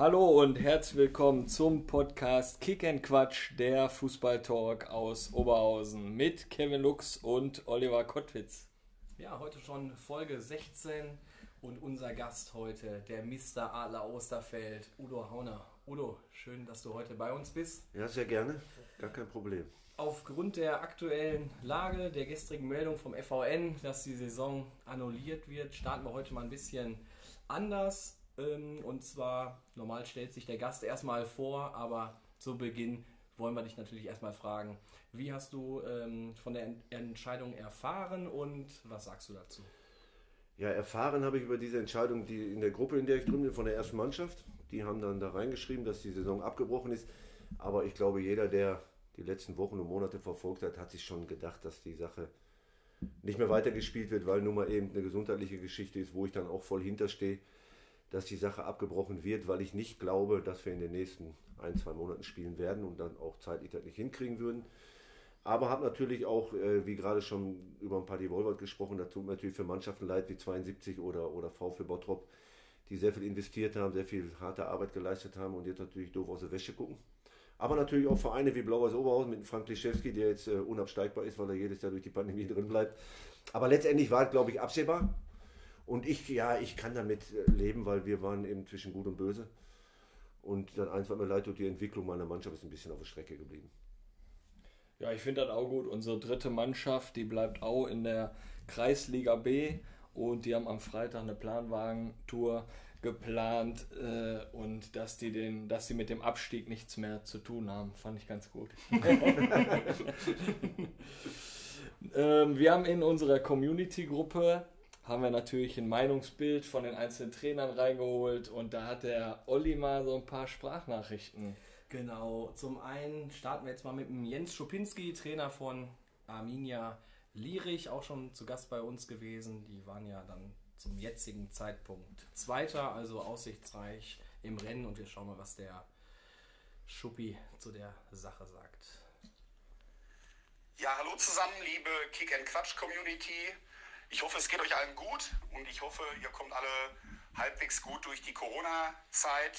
Hallo und herzlich willkommen zum Podcast Kick and Quatsch, der Fußballtalk aus Oberhausen mit Kevin Lux und Oliver Kottwitz. Ja, heute schon Folge 16 und unser Gast heute, der Mr. Adler Osterfeld, Udo Hauner. Udo, schön, dass du heute bei uns bist. Ja, sehr gerne, gar kein Problem. Aufgrund der aktuellen Lage, der gestrigen Meldung vom FVN, dass die Saison annulliert wird, starten wir heute mal ein bisschen anders. Ähm, und zwar, normal stellt sich der Gast erstmal vor, aber zu Beginn wollen wir dich natürlich erstmal fragen, wie hast du ähm, von der Entscheidung erfahren und was sagst du dazu? Ja, erfahren habe ich über diese Entscheidung die in der Gruppe, in der ich drin bin, von der ersten Mannschaft. Die haben dann da reingeschrieben, dass die Saison abgebrochen ist. Aber ich glaube, jeder, der die letzten Wochen und Monate verfolgt hat, hat sich schon gedacht, dass die Sache nicht mehr weitergespielt wird, weil nun mal eben eine gesundheitliche Geschichte ist, wo ich dann auch voll hinterstehe dass die Sache abgebrochen wird, weil ich nicht glaube, dass wir in den nächsten ein, zwei Monaten spielen werden und dann auch zeitlich das nicht hinkriegen würden. Aber habe natürlich auch, äh, wie gerade schon über ein paar Devolver gesprochen, da tut mir natürlich für Mannschaften leid wie 72 oder, oder VfL Bottrop, die sehr viel investiert haben, sehr viel harte Arbeit geleistet haben und jetzt natürlich doof aus der Wäsche gucken. Aber natürlich auch Vereine wie Blau-Weiß Oberhausen mit Frank Liszewski, der jetzt äh, unabsteigbar ist, weil er jedes Jahr durch die Pandemie drin bleibt. Aber letztendlich war es, glaube ich, absehbar. Und ich, ja, ich kann damit äh, leben, weil wir waren eben zwischen Gut und Böse. Und dann eins war mir leid, die Entwicklung meiner Mannschaft ist ein bisschen auf der Strecke geblieben. Ja, ich finde das auch gut. Unsere dritte Mannschaft, die bleibt auch in der Kreisliga B und die haben am Freitag eine Planwagentour geplant äh, und dass die den, dass sie mit dem Abstieg nichts mehr zu tun haben, fand ich ganz gut. ähm, wir haben in unserer Community-Gruppe haben wir natürlich ein Meinungsbild von den einzelnen Trainern reingeholt und da hat der Olli mal so ein paar Sprachnachrichten. Genau, zum einen starten wir jetzt mal mit dem Jens Schupinski, Trainer von Arminia Lierich, auch schon zu Gast bei uns gewesen. Die waren ja dann zum jetzigen Zeitpunkt Zweiter, also aussichtsreich im Rennen und wir schauen mal, was der Schuppi zu der Sache sagt. Ja, hallo zusammen, liebe Kick and Quatsch Community. Ich hoffe, es geht euch allen gut und ich hoffe, ihr kommt alle halbwegs gut durch die Corona-Zeit.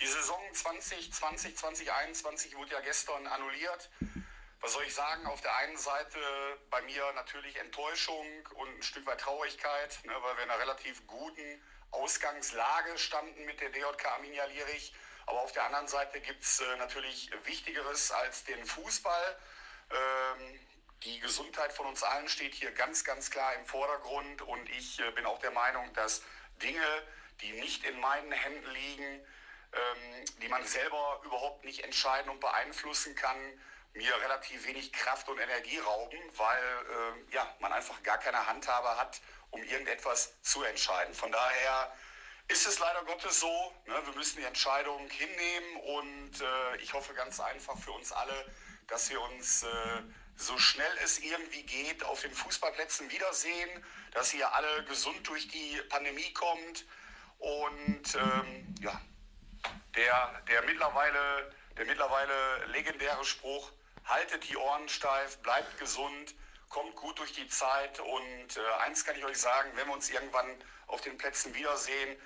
Die Saison 2020, 2021 wurde ja gestern annulliert. Was soll ich sagen? Auf der einen Seite bei mir natürlich Enttäuschung und ein Stück weit Traurigkeit, ne, weil wir in einer relativ guten Ausgangslage standen mit der DJK Arminia Lierich. Aber auf der anderen Seite gibt es äh, natürlich Wichtigeres als den Fußball. Ähm, die Gesundheit von uns allen steht hier ganz, ganz klar im Vordergrund und ich äh, bin auch der Meinung, dass Dinge, die nicht in meinen Händen liegen, ähm, die man selber überhaupt nicht entscheiden und beeinflussen kann, mir relativ wenig Kraft und Energie rauben, weil äh, ja, man einfach gar keine Handhabe hat, um irgendetwas zu entscheiden. Von daher ist es leider Gottes so, ne, wir müssen die Entscheidung hinnehmen und äh, ich hoffe ganz einfach für uns alle, dass wir uns äh, so schnell es irgendwie geht auf den Fußballplätzen wiedersehen, dass ihr alle gesund durch die Pandemie kommt. Und ähm, ja, der, der, mittlerweile, der mittlerweile legendäre Spruch, haltet die Ohren steif, bleibt gesund, kommt gut durch die Zeit. Und äh, eins kann ich euch sagen, wenn wir uns irgendwann auf den Plätzen wiedersehen,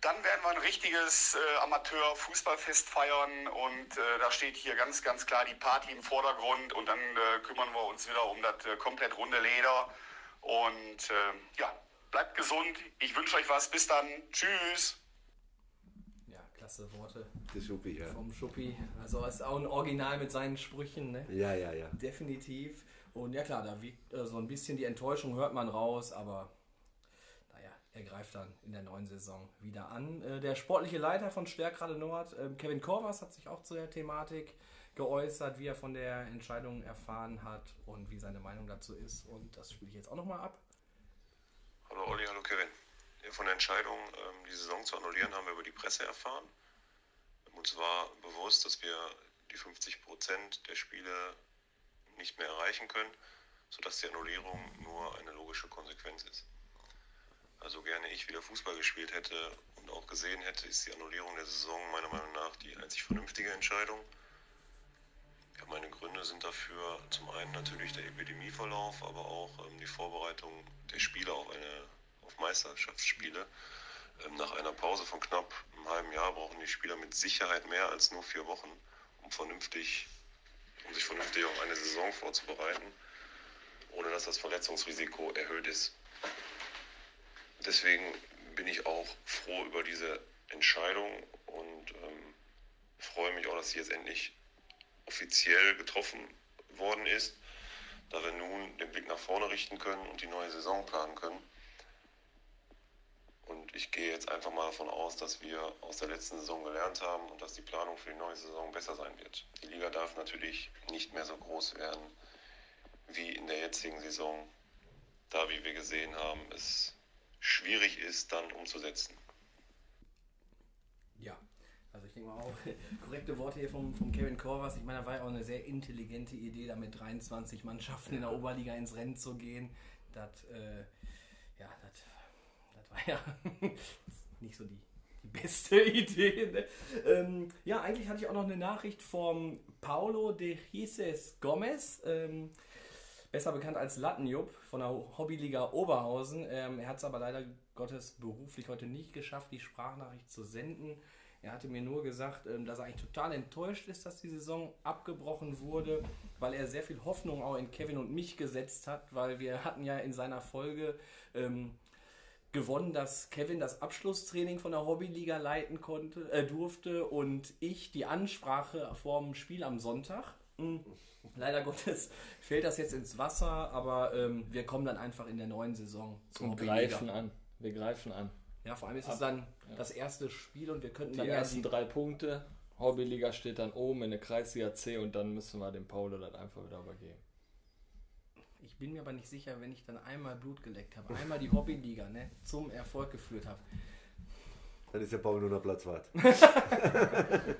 dann werden wir ein richtiges äh, Amateur-Fußballfest feiern und äh, da steht hier ganz, ganz klar die Party im Vordergrund und dann äh, kümmern wir uns wieder um das äh, komplett runde Leder. Und äh, ja, bleibt gesund. Ich wünsche euch was. Bis dann. Tschüss. Ja, klasse Worte. Der Schuppi, ja. Vom Schuppi. Also ist auch ein Original mit seinen Sprüchen, ne? Ja, ja, ja. Definitiv. Und ja klar, da wiegt äh, so ein bisschen die Enttäuschung, hört man raus, aber er greift dann in der neuen Saison wieder an. Äh, der sportliche Leiter von Stärkrade Nord, ähm, Kevin Korvas, hat sich auch zu der Thematik geäußert, wie er von der Entscheidung erfahren hat und wie seine Meinung dazu ist. Und das spiele ich jetzt auch nochmal ab. Hallo Olli, hallo Kevin. Von der Entscheidung, ähm, die Saison zu annullieren, haben wir über die Presse erfahren. Uns war bewusst, dass wir die 50 Prozent der Spiele nicht mehr erreichen können, sodass die Annullierung nur eine logische Konsequenz ist. Also gerne ich wieder Fußball gespielt hätte und auch gesehen hätte, ist die Annullierung der Saison meiner Meinung nach die einzig vernünftige Entscheidung. Ja, meine Gründe sind dafür zum einen natürlich der Epidemieverlauf, aber auch ähm, die Vorbereitung der Spieler auf, eine, auf Meisterschaftsspiele Ähm, nach einer Pause von knapp einem halben Jahr brauchen die Spieler mit Sicherheit mehr als nur vier Wochen, um vernünftig, um sich vernünftig auf eine Saison vorzubereiten, ohne dass das Verletzungsrisiko erhöht ist. Deswegen bin ich auch froh über diese Entscheidung und ähm, freue mich auch, dass sie jetzt endlich offiziell getroffen worden ist, da wir nun den Blick nach vorne richten können und die neue Saison planen können. Und ich gehe jetzt einfach mal davon aus, dass wir aus der letzten Saison gelernt haben und dass die Planung für die neue Saison besser sein wird. Die Liga darf natürlich nicht mehr so groß werden wie in der jetzigen Saison, da, wie wir gesehen haben, es schwierig ist, dann umzusetzen. Ja, also ich denke mal auch korrekte Worte hier vom, vom Kevin Korvers. Ich meine, da war ja auch eine sehr intelligente Idee, da mit 23 Mannschaften in der Oberliga ins Rennen zu gehen. Das, äh, ja, das war ja nicht so die, die beste Idee. Ne? Ähm, ja, eigentlich hatte ich auch noch eine Nachricht vom Paulo de Jesus Gomez. Ähm, besser bekannt als Lattenjupp von der Hobbyliga Oberhausen. Ähm, er hat es aber leider Gottes beruflich heute nicht geschafft, die Sprachnachricht zu senden. Er hatte mir nur gesagt, ähm, dass er eigentlich total enttäuscht ist, dass die Saison abgebrochen wurde, weil er sehr viel Hoffnung auch in Kevin und mich gesetzt hat, weil wir hatten ja in seiner Folge ähm, gewonnen, dass Kevin das Abschlusstraining von der Hobbyliga leiten konnte, äh, durfte und ich die Ansprache vorm Spiel am Sonntag. Mhm. Leider Gottes fällt das jetzt ins Wasser, aber ähm, wir kommen dann einfach in der neuen Saison zum und greifen an. Wir greifen an. Ja, vor allem ist Ab, es dann ja. das erste Spiel und wir könnten die ersten drei Punkte. Hobbyliga steht dann oben in der Kreisliga C und dann müssen wir dem Paulo dann einfach wieder übergeben bin mir aber nicht sicher, wenn ich dann einmal Blut geleckt habe, einmal die Hobbyliga ne, zum Erfolg geführt habe. Dann ist der Paul nur noch Platz weit.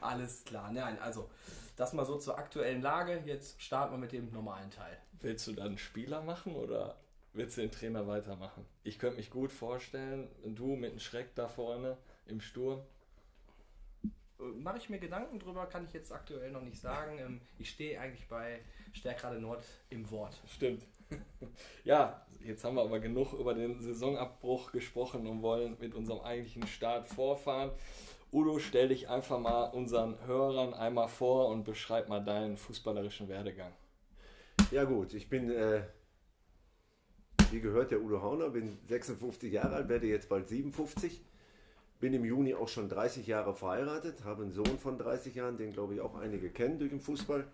Alles klar. Nein, also das mal so zur aktuellen Lage. Jetzt starten wir mit dem normalen Teil. Willst du dann Spieler machen oder willst du den Trainer weitermachen? Ich könnte mich gut vorstellen, du mit einem Schreck da vorne im Sturm. Äh, mache ich mir Gedanken drüber, kann ich jetzt aktuell noch nicht sagen. Ähm, ich stehe eigentlich bei Stärkrade Nord im Wort. Stimmt. ja, jetzt haben wir aber genug über den Saisonabbruch gesprochen und wollen mit unserem eigentlichen Start vorfahren. Udo, stell dich einfach mal unseren Hörern einmal vor und beschreib mal deinen fußballerischen Werdegang. Ja gut, ich bin, äh, wie gehört, der Udo Hauner, bin 56 Jahre alt, werde jetzt bald 57 bin im Juni auch schon 30 Jahre verheiratet, habe einen Sohn von 30 Jahren, den glaube ich auch einige kennen durch den Fußball.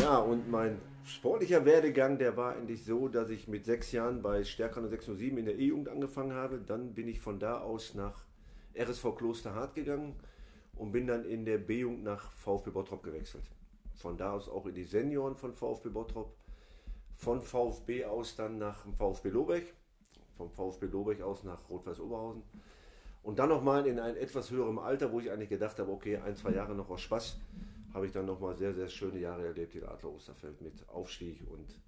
Ja, und mein sportlicher Werdegang, der war eigentlich so, dass ich mit sechs Jahren bei Stärker 607 in der E-Jugend angefangen habe. Dann bin ich von da aus nach RSV Klosterhardt gegangen und bin dann in der B-Jugend nach VfB Bottrop gewechselt. Von da aus auch in die Senioren von VfB Bottrop. Von VfB aus dann nach VfB Lobeck. Vom VfB Lobeck aus nach Rot-Weiß Oberhausen und dann nochmal in einem etwas höherem Alter, wo ich eigentlich gedacht habe, okay, ein, zwei Jahre noch aus Spaß, habe ich dann nochmal sehr, sehr schöne Jahre erlebt in Adler Osterfeld mit Aufstieg und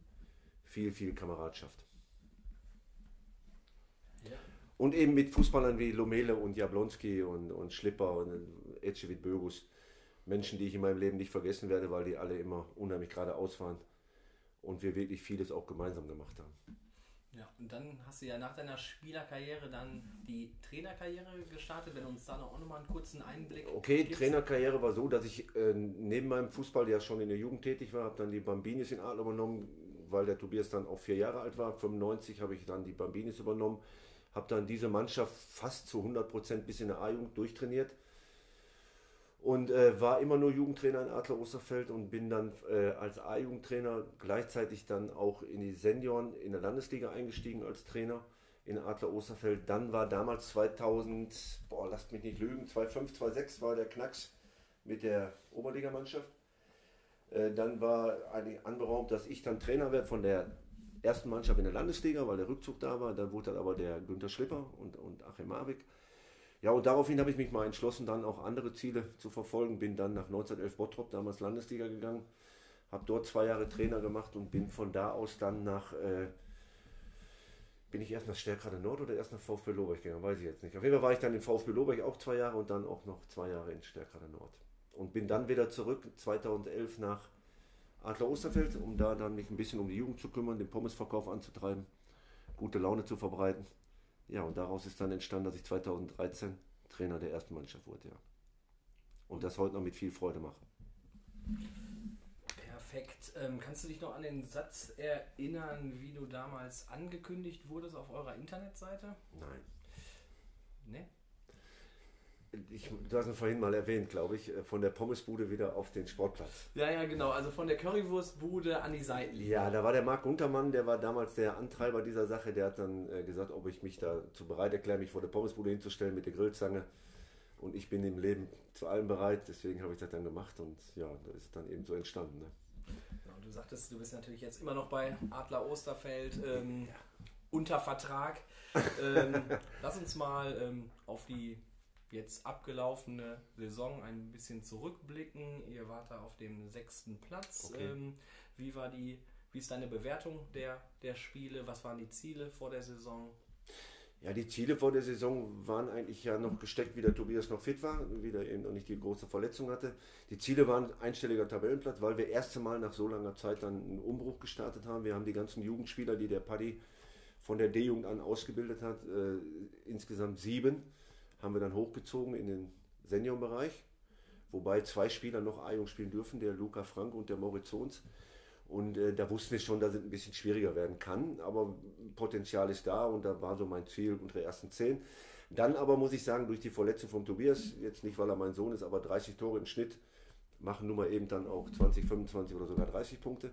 viel, viel Kameradschaft. Und eben mit Fußballern wie Lomele und Jablonski und, und Schlipper und Ecevit Bögus. Menschen, die ich in meinem Leben nicht vergessen werde, weil die alle immer unheimlich geradeaus waren und wir wirklich vieles auch gemeinsam gemacht haben. Ja, und dann hast du ja nach deiner Spielerkarriere dann die Trainerkarriere gestartet, wenn du uns da noch auch nochmal einen kurzen Einblick Okay, gibst. Trainerkarriere war so, dass ich äh, neben meinem Fußball ja schon in der Jugend tätig war, habe dann die Bambinis in Adler übernommen, weil der Tobias dann auch vier Jahre alt war. 95 habe ich dann die Bambinis übernommen, habe dann diese Mannschaft fast zu 100 Prozent bis in der A-Jugend durchtrainiert und äh, war immer nur Jugendtrainer in Adler Osterfeld und bin dann äh, als A-Jugendtrainer gleichzeitig dann auch in die Senioren in der Landesliga eingestiegen als Trainer in Adler Osterfeld. Dann war damals 2000, boah, lasst mich nicht lügen, 2005, 2006 war der Knacks mit der Oberligamannschaft. Äh, dann war eigentlich anberaumt, dass ich dann Trainer werde von der ersten Mannschaft in der Landesliga, weil der Rückzug da war. Dann wurde dann aber der Günter Schlipper und, und Achim Marwick ja, und daraufhin habe ich mich mal entschlossen, dann auch andere Ziele zu verfolgen. Bin dann nach 1911 Bottrop, damals Landesliga gegangen, habe dort zwei Jahre Trainer gemacht und bin von da aus dann nach, äh, bin ich erst nach Stärkrade Nord oder erst nach VfB Lobeck gegangen, weiß ich jetzt nicht. Auf jeden Fall war ich dann in VfB Lobeck auch zwei Jahre und dann auch noch zwei Jahre in Stärkrade Nord. Und bin dann wieder zurück 2011 nach Adler Osterfeld, um da dann mich ein bisschen um die Jugend zu kümmern, den Pommesverkauf anzutreiben, gute Laune zu verbreiten Ja, und daraus ist dann entstanden, dass ich 2013 Trainer der ersten Mannschaft wurde, ja. Und das heute noch mit viel Freude mache. Perfekt. Ähm, kannst du dich noch an den Satz erinnern, wie du damals angekündigt wurdest auf eurer Internetseite? Nein. Ne? Ich, du hast ihn vorhin mal erwähnt, glaube ich, äh, von der Pommesbude wieder auf den Sportplatz. Ja, ja, genau. Also von der Currywurstbude an die Seitenlinie. Ja, da war der Marc Guntermann, der war damals der Antreiber dieser Sache. Der hat dann äh, gesagt, ob ich mich dazu bereit erkläre, mich vor der Pommesbude hinzustellen mit der Grillzange. Und ich bin im Leben zu allem bereit, deswegen habe ich das dann gemacht und ja, das ist dann eben so entstanden. Ne? Genau, du sagtest, du bist natürlich jetzt immer noch bei Adler Osterfeld ähm, unter Vertrag. Ähm, lass uns mal ähm, auf die jetzt abgelaufene Saison ein bisschen zurückblicken. Ihr wart da auf dem sechsten Platz. Okay. Ähm, wie war die, wie ist deine Bewertung der, der Spiele? Was waren die Ziele vor der Saison? Ja, die Ziele vor der Saison waren eigentlich ja noch gesteckt, wie der Tobias noch fit war, wieder eben noch nicht die große Verletzung hatte. Die Ziele waren einstelliger Tabellenplatz, weil wir erste Mal nach so langer Zeit dann einen Umbruch gestartet haben. Wir haben die ganzen Jugendspieler, die der Paddy von der D-Jugend an ausgebildet hat, äh, insgesamt sieben, haben wir dann hochgezogen in den Seniorenbereich. Wobei zwei Spieler noch A-Jugend spielen dürfen, der Luca Frank und der Moritz Zons. Und äh, da wussten wir schon, dass es ein bisschen schwieriger werden kann, aber Potenzial ist da und da war so mein Ziel unsere ersten zehn. Dann aber muss ich sagen, durch die Verletzung von Tobias, jetzt nicht weil er mein Sohn ist, aber 30 Tore im Schnitt, machen nun mal eben dann auch 20, 25 oder sogar 30 Punkte.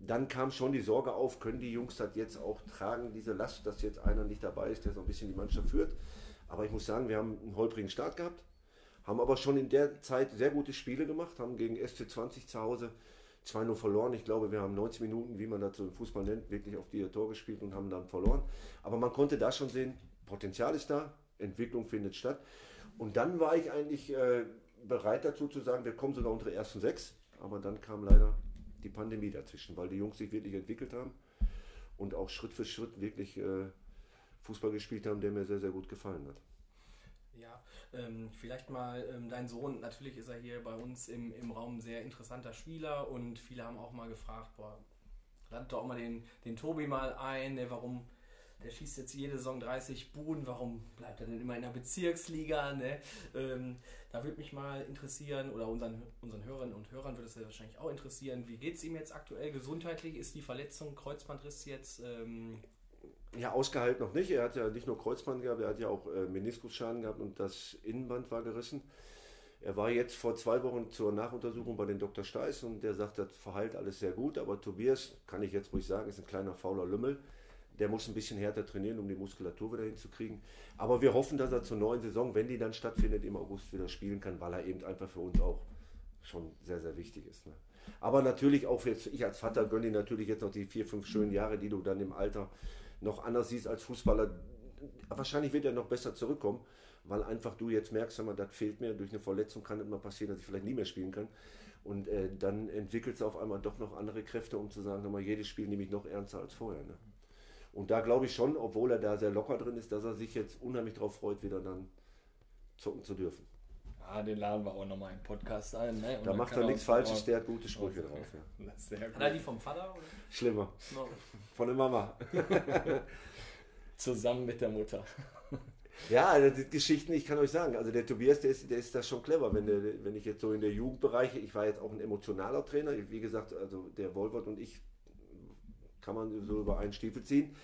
Dann kam schon die Sorge auf, können die Jungs das jetzt auch tragen, diese Last, dass jetzt einer nicht dabei ist, der so ein bisschen die Mannschaft führt. Aber ich muss sagen, wir haben einen holprigen Start gehabt, haben aber schon in der Zeit sehr gute Spiele gemacht, haben gegen SC20 zu Hause 2-0 verloren. Ich glaube, wir haben 90 Minuten, wie man so im Fußball nennt, wirklich auf die Tor gespielt und haben dann verloren. Aber man konnte da schon sehen, Potenzial ist da, Entwicklung findet statt. Und dann war ich eigentlich äh, bereit dazu zu sagen, wir kommen sogar unter die ersten sechs. Aber dann kam leider die Pandemie dazwischen, weil die Jungs sich wirklich entwickelt haben und auch Schritt für Schritt wirklich äh, Fußball gespielt haben, der mir sehr, sehr gut gefallen hat. Ja, ähm, vielleicht mal ähm, dein Sohn, natürlich ist er hier bei uns im, im Raum ein sehr interessanter Spieler und viele haben auch mal gefragt, boah, ladet doch mal den, den Tobi mal ein, ne, warum, der schießt jetzt jede Saison 30 Buden, warum bleibt er denn immer in der Bezirksliga, ne? Ähm, da würde mich mal interessieren, oder unseren, unseren Hörerinnen und Hörern würde es ja wahrscheinlich auch interessieren, wie geht es ihm jetzt aktuell gesundheitlich? Ist die Verletzung, Kreuzbandriss jetzt ähm, Ja, ausgehalten noch nicht. Er hat ja nicht nur Kreuzband gehabt, er hat ja auch äh, Meniskusschaden gehabt und das Innenband war gerissen. Er war jetzt vor zwei Wochen zur Nachuntersuchung bei den Dr. Steiß und der sagt, das verheilt alles sehr gut. Aber Tobias, kann ich jetzt ruhig sagen, ist ein kleiner fauler Lümmel. Der muss ein bisschen härter trainieren, um die Muskulatur wieder hinzukriegen. Aber wir hoffen, dass er zur neuen Saison, wenn die dann stattfindet, im August wieder spielen kann, weil er eben einfach für uns auch schon sehr, sehr wichtig ist. Ne? Aber natürlich auch jetzt, ich als Vater gönne ihm natürlich jetzt noch die vier, fünf schönen Jahre, die du dann im Alter noch anders siehst als Fußballer. Wahrscheinlich wird er noch besser zurückkommen, weil einfach du jetzt merkst, mal, das fehlt mir, durch eine Verletzung kann mal passieren, dass ich vielleicht nie mehr spielen kann. Und äh, dann entwickelst du auf einmal doch noch andere Kräfte, um zu sagen, sag mal, jedes Spiel nehme ich noch ernster als vorher. Ne? Und da glaube ich schon, obwohl er da sehr locker drin ist, dass er sich jetzt unheimlich darauf freut, wieder dann zocken zu dürfen. Ja, den laden wir auch nochmal im Podcast ein. Ne? Da macht er nichts Falsches, der hat gute Sprüche drauf. Ja. Sehr hat er die gut. vom Vater? Oder? Schlimmer. No. Von der Mama. Zusammen mit der Mutter. Ja, also die Geschichten, ich kann euch sagen, also der Tobias, der ist, der ist da schon clever, wenn, der, wenn ich jetzt so in der Jugendbereiche, ich war jetzt auch ein emotionaler Trainer, wie gesagt, also der Wolfert und ich kann man so über einen Stiefel ziehen.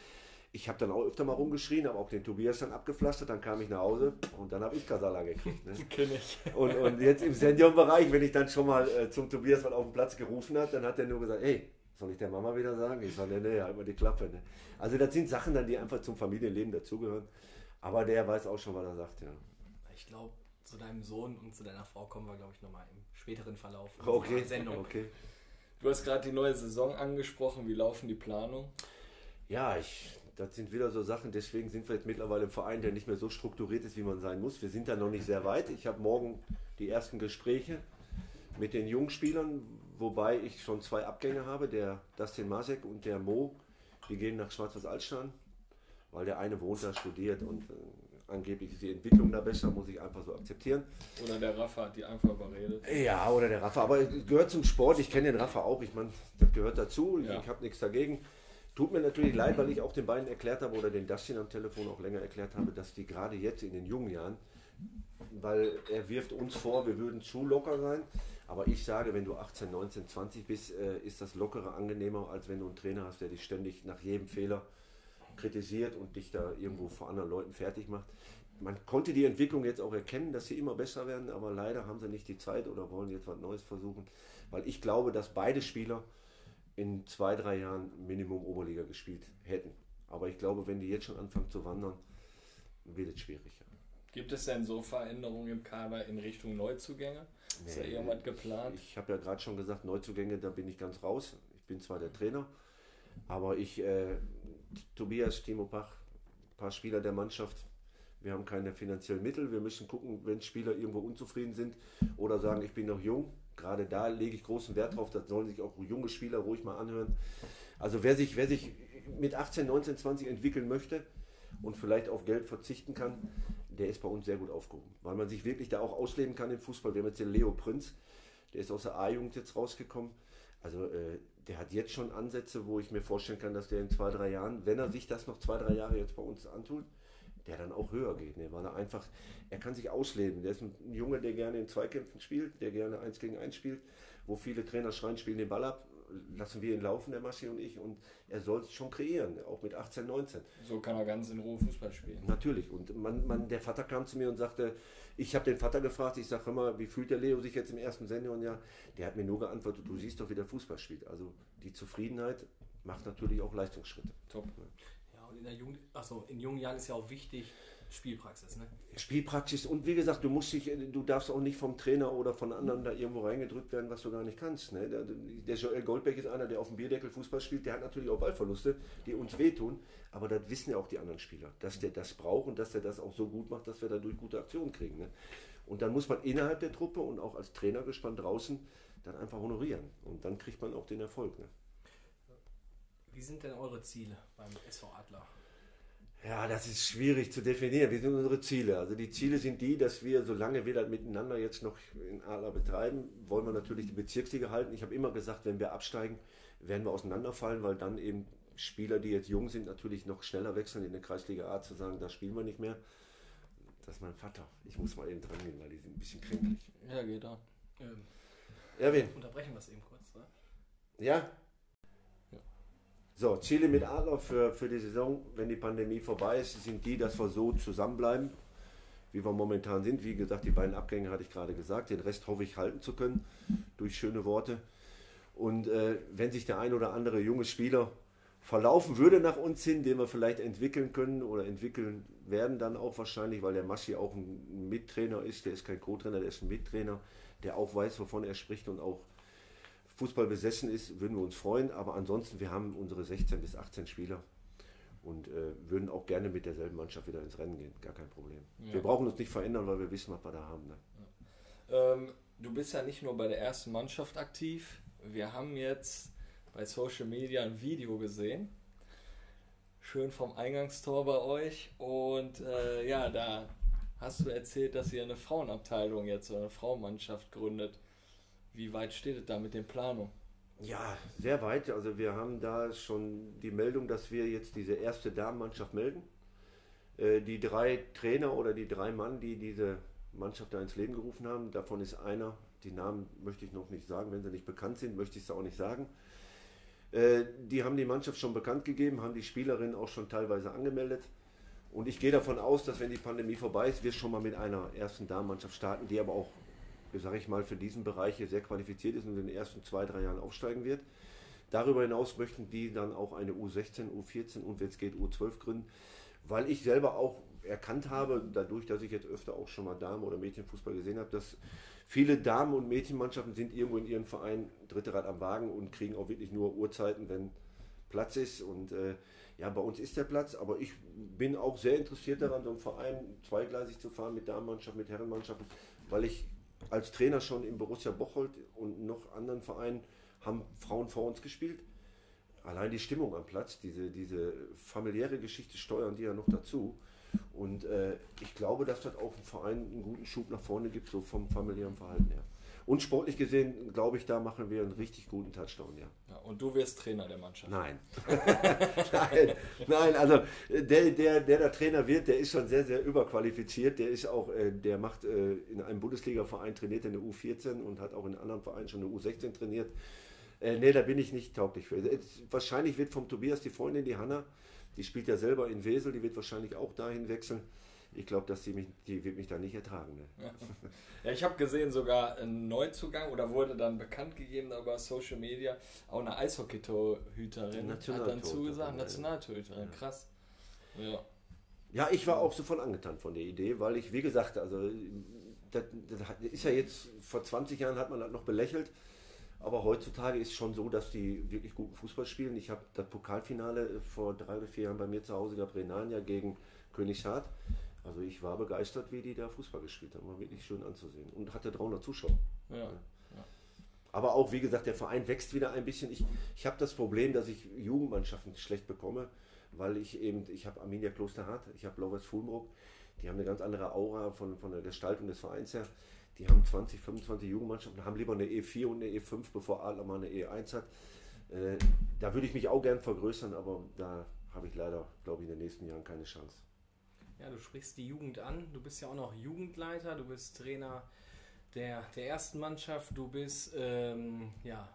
Ich habe dann auch öfter mal rumgeschrien, habe auch den Tobias dann abgepflastert, dann kam ich nach Hause und dann habe ich Kasala gekriegt. Ne? Kenn ich. Und, und jetzt im Seniorenbereich, wenn ich dann schon mal äh, zum Tobias was auf dem Platz gerufen hat, dann hat er nur gesagt, hey, soll ich der Mama wieder sagen? Ich sage, nee, halt mal die Klappe. Ne? Also das sind Sachen dann, die einfach zum Familienleben dazugehören. Aber der weiß auch schon, was er sagt, ja. Ich glaube, zu deinem Sohn und zu deiner Frau kommen wir, glaube ich, nochmal im späteren Verlauf Okay, Sendung. okay. Du hast gerade die neue Saison angesprochen. Wie laufen die Planungen? Ja, ich, das sind wieder so Sachen, deswegen sind wir jetzt mittlerweile im Verein, der nicht mehr so strukturiert ist, wie man sein muss. Wir sind da noch nicht sehr weit. Ich habe morgen die ersten Gespräche mit den Jungspielern, wobei ich schon zwei Abgänge habe, der Dustin Masek und der Mo, die gehen nach Schwarzwald-Altstein, weil der eine wohnt da, studiert und äh, angeblich ist die Entwicklung da besser, muss ich einfach so akzeptieren. Oder der Rafa hat die einfach überredet? Ja, oder der Rafa. Aber es gehört zum Sport. Ich kenne den Rafa auch. Ich meine, das gehört dazu. Ja. ich habe nichts dagegen. Tut mir natürlich leid, weil ich auch den beiden erklärt habe oder den Dustin am Telefon auch länger erklärt habe, dass die gerade jetzt in den jungen Jahren, weil er wirft uns vor, wir würden zu locker sein. Aber ich sage, wenn du 18, 19, 20 bist, äh, ist das lockere angenehmer, als wenn du einen Trainer hast, der dich ständig nach jedem Fehler kritisiert und dich da irgendwo vor anderen Leuten fertig macht. Man konnte die Entwicklung jetzt auch erkennen, dass sie immer besser werden, aber leider haben sie nicht die Zeit oder wollen jetzt was Neues versuchen, weil ich glaube, dass beide Spieler in zwei, drei Jahren Minimum Oberliga gespielt hätten. Aber ich glaube, wenn die jetzt schon anfangen zu wandern, wird es schwierig. Gibt es denn so Veränderungen im Kader in Richtung Neuzugänge? Nee, Ist da irgendwas geplant? Ich habe ja gerade schon gesagt, Neuzugänge, da bin ich ganz raus. Ich bin zwar der Trainer, aber ich, äh, Tobias, Timo Pach, ein paar Spieler der Mannschaft, wir haben keine finanziellen Mittel. Wir müssen gucken, wenn Spieler irgendwo unzufrieden sind oder sagen, ich bin noch jung, Gerade da lege ich großen Wert drauf, das sollen sich auch junge Spieler ruhig mal anhören. Also wer sich, wer sich mit 18, 19, 20 entwickeln möchte und vielleicht auf Geld verzichten kann, der ist bei uns sehr gut aufgehoben. Weil man sich wirklich da auch ausleben kann im Fußball. Wir haben jetzt den Leo Prinz, der ist aus der A-Jugend jetzt rausgekommen. Also äh, der hat jetzt schon Ansätze, wo ich mir vorstellen kann, dass der in zwei, drei Jahren, wenn er sich das noch zwei, drei Jahre jetzt bei uns antut, der dann auch höher geht. Ne? Weil er einfach, er kann sich ausleben. Der ist ein Junge, der gerne in Zweikämpfen spielt, der gerne eins gegen eins spielt, wo viele Trainer schreien, spielen den Ball ab, lassen wir ihn laufen, der Maschi und ich, und er soll es schon kreieren, auch mit 18, 19. So kann er ganz in Ruhe Fußball spielen. Natürlich. Und man, man, der Vater kam zu mir und sagte, ich habe den Vater gefragt, ich sage, hör mal, wie fühlt der Leo sich jetzt im ersten Seniorenjahr? Der hat mir nur geantwortet, du siehst doch, wie der Fußball spielt. Also die Zufriedenheit macht natürlich auch Leistungsschritte. Top in der Jugend, achso, in jungen Jahren ist ja auch wichtig Spielpraxis, ne? Spielpraxis und wie gesagt, du musst dich, du darfst auch nicht vom Trainer oder von anderen da irgendwo reingedrückt werden, was du gar nicht kannst. Ne? Der, Joel Goldbeck ist einer, der auf dem Bierdeckel Fußball spielt, der hat natürlich auch Ballverluste, die uns wehtun, aber das wissen ja auch die anderen Spieler, dass der das braucht und dass der das auch so gut macht, dass wir dadurch gute Aktionen kriegen. Ne? Und dann muss man innerhalb der Truppe und auch als Trainer gespannt draußen dann einfach honorieren und dann kriegt man auch den Erfolg. Ne? Wie sind denn eure Ziele beim SV Adler? Ja, das ist schwierig zu definieren. Wie sind unsere Ziele? Also die Ziele sind die, dass wir, solange wir das miteinander jetzt noch in Adler betreiben, wollen wir natürlich die Bezirksliga halten. Ich habe immer gesagt, wenn wir absteigen, werden wir auseinanderfallen, weil dann eben Spieler, die jetzt jung sind, natürlich noch schneller wechseln in der Kreisliga A zu sagen, da spielen wir nicht mehr. Das ist mein Vater. Ich muss mal eben dran gehen, weil die sind ein bisschen kränklich. Ja, geht da. Ähm, Erwin. Unterbrechen wir es eben kurz, ne? Ja, so, Ziele mit Adler für, für die Saison, wenn die Pandemie vorbei ist, sind die, dass wir so zusammenbleiben, wie wir momentan sind. Wie gesagt, die beiden Abgänge hatte ich gerade gesagt. Den Rest hoffe ich halten zu können durch schöne Worte. Und äh, wenn sich der ein oder andere junge Spieler verlaufen würde nach uns hin, den wir vielleicht entwickeln können oder entwickeln werden dann auch wahrscheinlich, weil der Maschi auch ein Mittrainer ist, der ist kein Co-Trainer, der ist ein Mittrainer, der auch weiß, wovon er spricht und auch Fußball besessen ist, würden wir uns freuen. Aber ansonsten, wir haben unsere 16 bis 18 Spieler und äh, würden auch gerne mit derselben Mannschaft wieder ins Rennen gehen. Gar kein Problem. Ja. Wir brauchen uns nicht verändern, weil wir wissen, was wir da haben. Ne? Ja. Ähm, du bist ja nicht nur bei der ersten Mannschaft aktiv. Wir haben jetzt bei Social Media ein Video gesehen. Schön vom Eingangstor bei euch. Und äh, ja, da hast du erzählt, dass ihr eine Frauenabteilung jetzt oder eine Frauenmannschaft gründet. Wie weit steht es da mit den Planungen? Ja, sehr weit. Also wir haben da schon die Meldung, dass wir jetzt diese erste Damenmannschaft melden. Äh, die drei Trainer oder die drei Mann, die diese Mannschaft da ins Leben gerufen haben, davon ist einer, die Namen möchte ich noch nicht sagen, wenn sie nicht bekannt sind, möchte ich es auch nicht sagen. Äh, die haben die Mannschaft schon bekannt gegeben, haben die Spielerinnen auch schon teilweise angemeldet. Und ich gehe davon aus, dass wenn die Pandemie vorbei ist, wir schon mal mit einer ersten Damenmannschaft starten, die aber auch sage ich mal, für diesen Bereich hier sehr qualifiziert ist und in den ersten zwei, drei Jahren aufsteigen wird. Darüber hinaus möchten die dann auch eine U16, U14 und wenn es geht U12 gründen, weil ich selber auch erkannt habe, dadurch, dass ich jetzt öfter auch schon mal Damen- oder Mädchenfußball gesehen habe, dass viele Damen- und Mädchenmannschaften sind irgendwo in ihrem Verein dritte Rad am Wagen und kriegen auch wirklich nur Uhrzeiten, wenn Platz ist. Und äh, ja, bei uns ist der Platz, aber ich bin auch sehr interessiert daran, so einen Verein zweigleisig zu fahren mit Damenmannschaften, mit Herrenmannschaften, weil ich als Trainer schon in Borussia Bocholt und noch anderen Vereinen haben Frauen vor uns gespielt. Allein die Stimmung am Platz, diese, diese familiäre Geschichte steuern die ja noch dazu. Und äh, ich glaube, dass das auch im Verein einen guten Schub nach vorne gibt, so vom familiären Verhalten her. Und sportlich gesehen, glaube ich, da machen wir einen richtig guten Touchdown, ja. ja und du wirst Trainer der Mannschaft? Nein. nein, nein, also der, der, der da Trainer wird, der ist schon sehr, sehr überqualifiziert. Der ist auch, äh, der macht äh, in einem Bundesliga-Verein trainiert in der U14 und hat auch in anderen Vereinen schon eine U16 trainiert. Äh, nee, da bin ich nicht tauglich für. Wahrscheinlich wird vom Tobias die Freundin, die Hanna, die spielt ja selber in Wesel, die wird wahrscheinlich auch dahin wechseln. Ich glaube, dass die mich, die wird mich da nicht ertragen. Ne? Ja. ja. ich habe gesehen, sogar ein Neuzugang oder wurde dann bekannt gegeben über Social Media, auch eine Eishockey-Torhüterin hat dann zugesagt, Nationaltorhüterin, ja. krass. Ja. ja, ich war auch sofort angetan von der Idee, weil ich, wie gesagt, also das, das ist ja jetzt, vor 20 Jahren hat man das noch belächelt, aber heutzutage ist es schon so, dass die wirklich guten Fußball spielen. Ich habe das Pokalfinale vor drei oder vier Jahren bei mir zu Hause gehabt, Renania gegen Königshardt. Also ich war begeistert, wie die da Fußball gespielt haben. War wirklich schön anzusehen. Und hatte 300 Zuschauer. Ja. ja. Aber auch, wie gesagt, der Verein wächst wieder ein bisschen. Ich, ich habe das Problem, dass ich Jugendmannschaften schlecht bekomme, weil ich eben, ich habe Arminia Klosterhardt, ich habe Lovers Fulmruck, die haben eine ganz andere Aura von, von der Gestaltung des Vereins her. Die haben 20, 25 Jugendmannschaften, haben lieber eine E4 und eine E5, bevor Adler mal eine E1 hat. Äh, da würde ich mich auch gern vergrößern, aber da habe ich leider, glaube ich, in den nächsten Jahren keine Chance. Ja, du sprichst die Jugend an. Du bist ja auch noch Jugendleiter. Du bist Trainer der, der ersten Mannschaft. Du bist ähm, ja,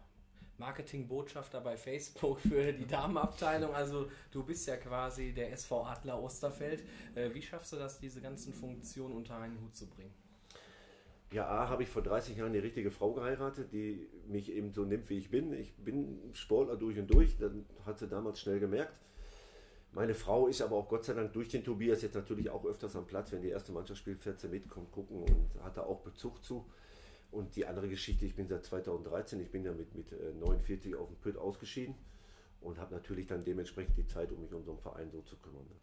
Marketingbotschafter bei Facebook für die Damenabteilung. Also du bist ja quasi der SV Adler Osterfeld. Äh, wie schaffst du das, diese ganzen Funktionen unter einen Hut zu bringen? Ja, A, habe ich vor 30 Jahren die richtige Frau geheiratet, die mich eben so nimmt, wie ich bin. Ich bin Sportler durch und durch. Dann hat sie damals schnell gemerkt. Meine Frau ist aber auch Gott sei Dank durch den Tobias jetzt natürlich auch öfters am Platz, wenn die erste Mannschaft spielt, fährt sie mit, kommt gucken und hat da auch Bezug zu. Und die andere Geschichte, ich bin seit 2013, ich bin ja mit, mit 49 äh, auf dem Püt ausgeschieden und habe natürlich dann dementsprechend die Zeit, um mich um so einen Verein so zu kümmern. Ne?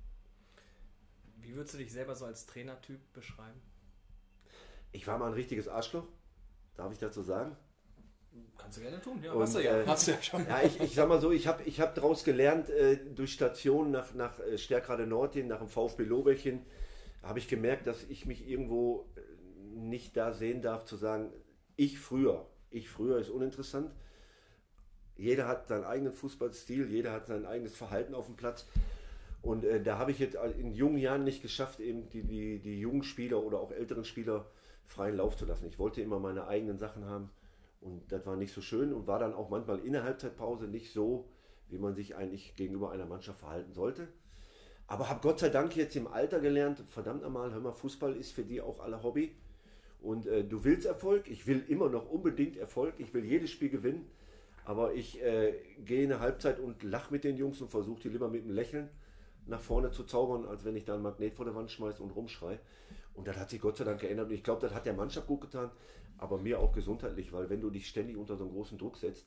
Wie würdest du dich selber so als Trainertyp beschreiben? Ich war mal ein richtiges Arschloch, darf ich dazu sagen? Kannst du gerne tun, ja. Und, hast du ja. Äh, hast du ja schon. Ja, ich, ich sag mal so, ich habe ich hab daraus gelernt, äh, durch Stationen nach, nach äh, Stärkrade Nord hin, nach dem VfB Lobeck hin, habe ich gemerkt, dass ich mich irgendwo äh, nicht da sehen darf, zu sagen, ich früher, ich früher ist uninteressant. Jeder hat seinen eigenen Fußballstil, jeder hat sein eigenes Verhalten auf dem Platz. Und äh, da habe ich jetzt in jungen Jahren nicht geschafft, eben die, die, die jungen Spieler oder auch älteren Spieler freien Lauf zu lassen. Ich wollte immer meine eigenen Sachen haben. Und das war nicht so schön und war dann auch manchmal in der Halbzeitpause nicht so, wie man sich eigentlich gegenüber einer Mannschaft verhalten sollte. Aber habe Gott sei Dank jetzt im Alter gelernt, verdammt einmal, hör mal, Fußball ist für die auch alle Hobby. Und äh, du willst Erfolg, ich will immer noch unbedingt Erfolg, ich will jedes Spiel gewinnen. Aber ich äh, gehe in eine Halbzeit und lache mit den Jungs und versuche die lieber mit einem Lächeln nach vorne zu zaubern, als wenn ich da ein Magnet vor der Wand schmeiße und rumschreie. Und das hat sich Gott sei Dank geändert. Und ich glaube, das hat der Mannschaft gut getan aber mir auch gesundheitlich, weil wenn du dich ständig unter so einen großen Druck setzt,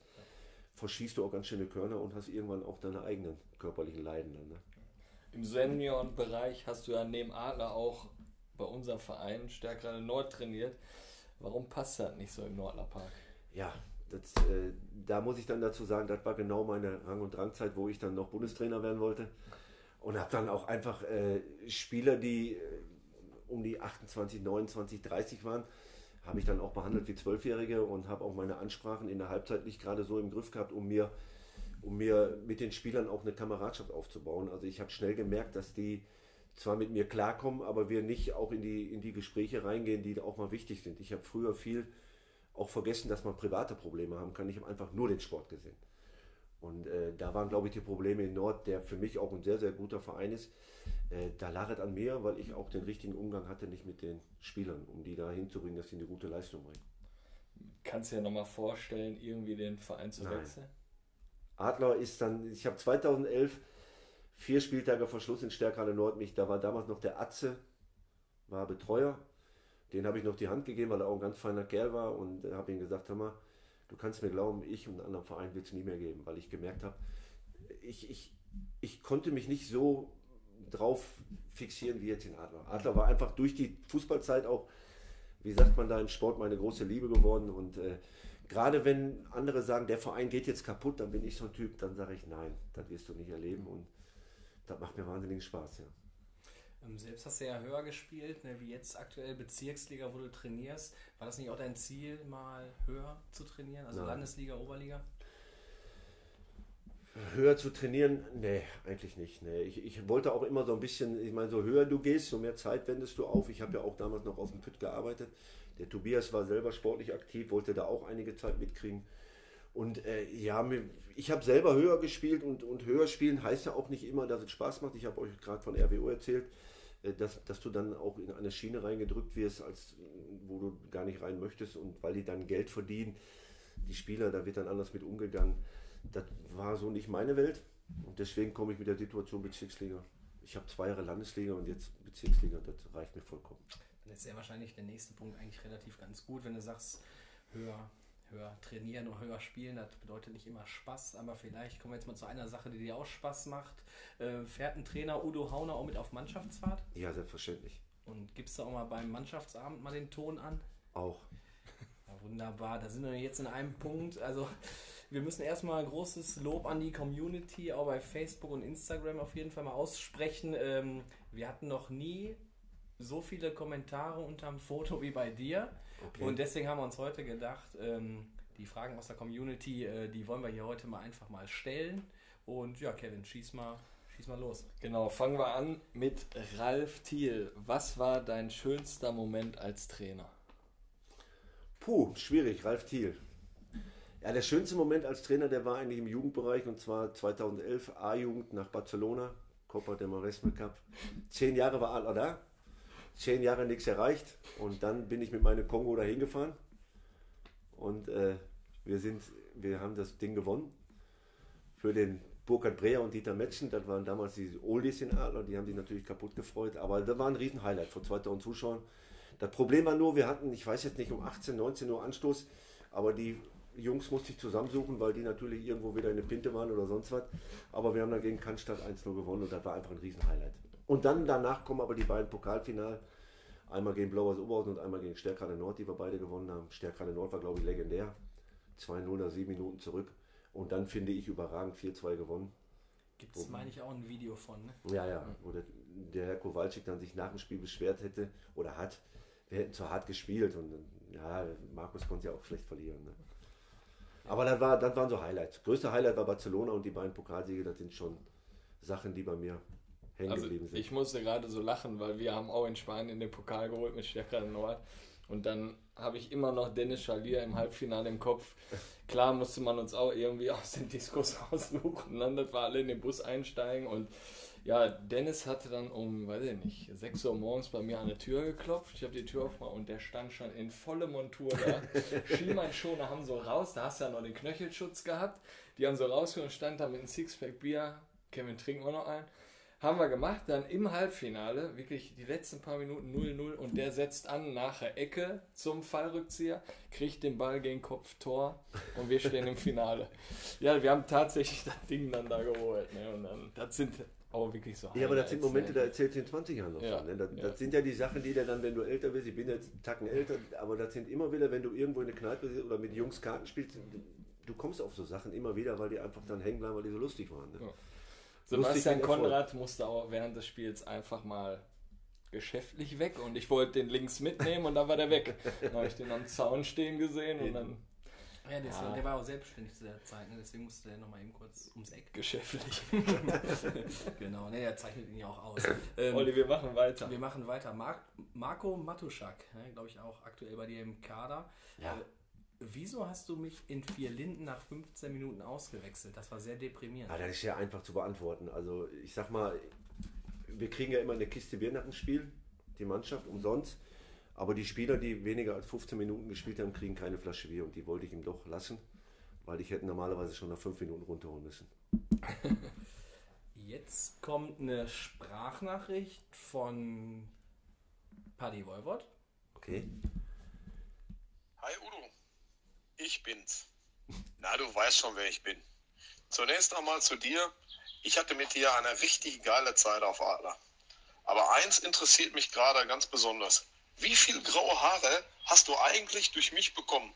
verschießt du auch ganz schöne Körner und hast irgendwann auch deine eigenen körperlichen Leiden. Dann, ne? Im Seniorenbereich hast du ja neben Adler auch bei unserem Verein Stärkrade Nord trainiert. Warum passt das nicht so im Nordlerpark? Ja, das, äh, da muss ich dann dazu sagen, das war genau meine Rang- und Drangzeit, wo ich dann noch Bundestrainer werden wollte. Und habe dann auch einfach äh, Spieler, die äh, um die 28, 29, 30 waren, habe ich dann auch behandelt wie Zwölfjährige und habe auch meine Ansprachen in der Halbzeit nicht gerade so im Griff gehabt, um mir, um mir mit den Spielern auch eine Kameradschaft aufzubauen. Also ich habe schnell gemerkt, dass die zwar mit mir klarkommen, aber wir nicht auch in die, in die Gespräche reingehen, die auch mal wichtig sind. Ich habe früher viel auch vergessen, dass man private Probleme haben kann. Ich habe einfach nur den Sport gesehen. Und äh, da waren, glaube ich, die Probleme in Nord, der für mich auch ein sehr, sehr guter Verein ist. Äh, da lag es an mir, weil ich auch den richtigen Umgang hatte, nicht mit den Spielern, um die da hinzubringen, dass sie eine gute Leistung bringen. Kannst du dir nochmal vorstellen, irgendwie den Verein zu Nein. wechseln? Adler ist dann, ich habe 2011 vier Spieltage vor Schluss in Stärkhalle Nord mich, da war damals noch der Atze, war Betreuer. Den habe ich noch die Hand gegeben, weil er auch ein ganz feiner Kerl war und habe ihm gesagt, hör mal, du kannst mir glauben, ich und einen anderen Verein wird es nie mehr geben, weil ich gemerkt habe, ich, ich, ich konnte mich nicht so drauf fixieren wie jetzt in Adler. Adler war einfach durch die Fußballzeit auch, wie sagt man da im Sport, meine große Liebe geworden. Und äh, gerade wenn andere sagen, der Verein geht jetzt kaputt, dann bin ich so ein Typ, dann sage ich, nein, das wirst du nicht erleben. Und das macht mir wahnsinnigen Spaß, ja. Ähm, selbst hast du ja höher gespielt, ne, wie jetzt aktuell Bezirksliga, wo du trainierst. War das nicht auch dein Ziel, mal höher zu trainieren? Also Nein. Landesliga, Oberliga? Höher zu trainieren? Nee, eigentlich nicht. Nee. Ich, ich wollte auch immer so ein bisschen, ich meine, so höher du gehst, so mehr Zeit wendest du auf. Ich habe ja auch damals noch auf dem Pütt gearbeitet. Der Tobias war selber sportlich aktiv, wollte da auch einige Zeit mitkriegen. Und äh, ja, ich habe selber höher gespielt und, und höher spielen heißt ja auch nicht immer, dass es Spaß macht. Ich habe euch gerade von RWO erzählt, äh, dass, dass du dann auch in eine Schiene reingedrückt wirst, als wo du gar nicht rein möchtest und weil die dann Geld verdienen. Die Spieler, da wird dann anders mit umgegangen. Das war so nicht meine Welt und deswegen komme ich mit der Situation Bezirksliga. Ich habe zwei Jahre Landesliga und jetzt Bezirksliga, das reicht mir vollkommen. Dann ist ja wahrscheinlich der nächste Punkt eigentlich relativ ganz gut, wenn du sagst, höher, höher trainieren oder höher spielen, das bedeutet nicht immer Spaß, aber vielleicht kommen wir jetzt mal zu einer Sache, die dir auch Spaß macht. Äh, fährt ein Trainer Udo Hauner auch mit auf Mannschaftsfahrt? Ja, selbstverständlich. Und gibst du auch mal beim Mannschaftsabend mal den Ton an? Auch. Ja, wunderbar, da sind wir jetzt in einem Punkt. Also wir müssen erstmal großes Lob an die Community, auch bei Facebook und Instagram auf jeden Fall mal aussprechen. Ähm, wir hatten noch nie so viele Kommentare unterm Foto wie bei dir. Okay. Und deswegen haben wir uns heute gedacht, ähm, die Fragen aus der Community, äh, die wollen wir hier heute mal einfach mal stellen. Und ja, Kevin, schieß mal, schieß mal los. Genau, fangen wir an mit Ralf Thiel. Was war dein schönster Moment als Trainer? Puh, schwierig, Ralf Thiel. Ja, der schönste Moment als Trainer, der war eigentlich im Jugendbereich und zwar 2011 A-Jugend nach Barcelona, Copa del Maresme Cup. Zehn Jahre war Adler da, zehn Jahre nichts erreicht und dann bin ich mit meinem Kongo dahin gefahren und äh, wir, sind, wir haben das Ding gewonnen für den Burkhard Breher und Dieter Metzen. Das waren damals die Oldies in Adler, die haben sich natürlich kaputt gefreut, aber das war ein Riesen-Highlight vor 2000 Zuschauern. Das Problem war nur, wir hatten, ich weiß jetzt nicht, um 18, 19 Uhr Anstoß, aber die Jungs musste ich zusammensuchen, weil die natürlich irgendwo wieder in der Pinte waren oder sonst was. Aber wir haben dann gegen Cannstatt 1-0 gewonnen und das war einfach ein Riesen-Highlight. Und dann danach kommen aber die beiden Pokalfinal. Einmal gegen Blauers Oberhausen und einmal gegen Stärkrade Nord, die wir beide gewonnen haben. Stärkrade Nord war, glaube ich, legendär. 2-0 nach 7 Minuten zurück. Und dann finde ich überragend 4-2 gewonnen. Gibt es, meine ich, auch ein Video von, ne? Ja, ja, wo der, der Herr Kowalczyk dann sich nach dem Spiel beschwert hätte oder hat, wir hätten zu hart gespielt und ja, Markus konnte ja auch schlecht verlieren. Ne? Aber das, war, das waren so Highlights. Größte Highlight war Barcelona und die beiden Pokalsiege, das sind schon Sachen, die bei mir hängen Also geblieben sind. ich musste gerade so lachen, weil wir haben auch in Spanien den Pokal geholt mit Stärkrade Nord. Und dann habe ich immer noch Dennis Schalier im Halbfinale im Kopf. Klar musste man uns auch irgendwie aus den Diskos raussuchen, dann dass wir alle in den Bus einsteigen. Und ja, Dennis hatte dann um, weiß ich nicht, 6 Uhr morgens bei mir an der Tür geklopft. Ich habe die Tür aufgemacht und der stand schon in volle Montur da. Schienbeinschoner haben so raus, da hast du ja noch den Knöchelschutz gehabt. Die haben so rausgeholt und stand da mit einem Sixpack Bier. Kevin, trinken wir noch ein. Haben wir gemacht, dann im Halbfinale, wirklich die letzten paar Minuten 0-0 und der setzt an nach der Ecke zum Fallrückzieher, kriegt den Ball gegen Kopf, Tor und wir stehen im Finale. Ja, wir haben tatsächlich das Ding dann da geholt. Ne? Und dann, das sind auch wirklich so ja, aber das sind Momente, da erzählt in 20 Jahren noch Ja, von. Ne? Das, ja. das sind ja die Sachen, die dir dann, wenn du älter bist, ich bin jetzt einen Tacken älter, aber das sind immer wieder, wenn du irgendwo in der Kneipe sitzt oder mit Jungs Karten spielst, du kommst auf so Sachen immer wieder, weil die einfach dann hängen bleiben, weil die so lustig waren. Ne? Ja. Lustig Sebastian. Konrad musste auch während des Spiels einfach mal geschäftlich weg und ich wollte den links mitnehmen und dann war der weg. Dann habe ich den am Zaun stehen gesehen und dann Ja, der, ist, Ja. der war auch selbstständig zu der Zeit, ne? deswegen musste der nochmal eben kurz ums Eck. geschäftlich. genau, ne, der zeichnet ihn ja auch aus. Ähm, Olli, wir machen weiter. wir machen weiter. Mark, Marco Matuschak, ne, glaube ich auch aktuell bei dir im Kader. Ja. Äh, wieso hast du mich in vier Linden nach 15 Minuten ausgewechselt? Das war sehr deprimierend. Ja, das ist ja einfach zu beantworten. Also ich sag mal, wir kriegen ja immer eine Kiste Bier nach dem Spiel, die Mannschaft, umsonst. Aber die Spieler, die weniger als 15 Minuten gespielt haben, kriegen keine Flasche Bier und die wollte ich ihm doch lassen, weil ich hätte normalerweise schon nach 5 Minuten runterholen müssen. Jetzt kommt eine Sprachnachricht von Paddy Wolwort. Okay? Hi Udo, ich bin's. Na, du weißt schon, wer ich bin. Zunächst einmal zu dir. Ich hatte mit dir eine richtig geile Zeit auf Adler. Aber eins interessiert mich gerade ganz besonders. Wie viel graue Haare hast du eigentlich durch mich bekommen?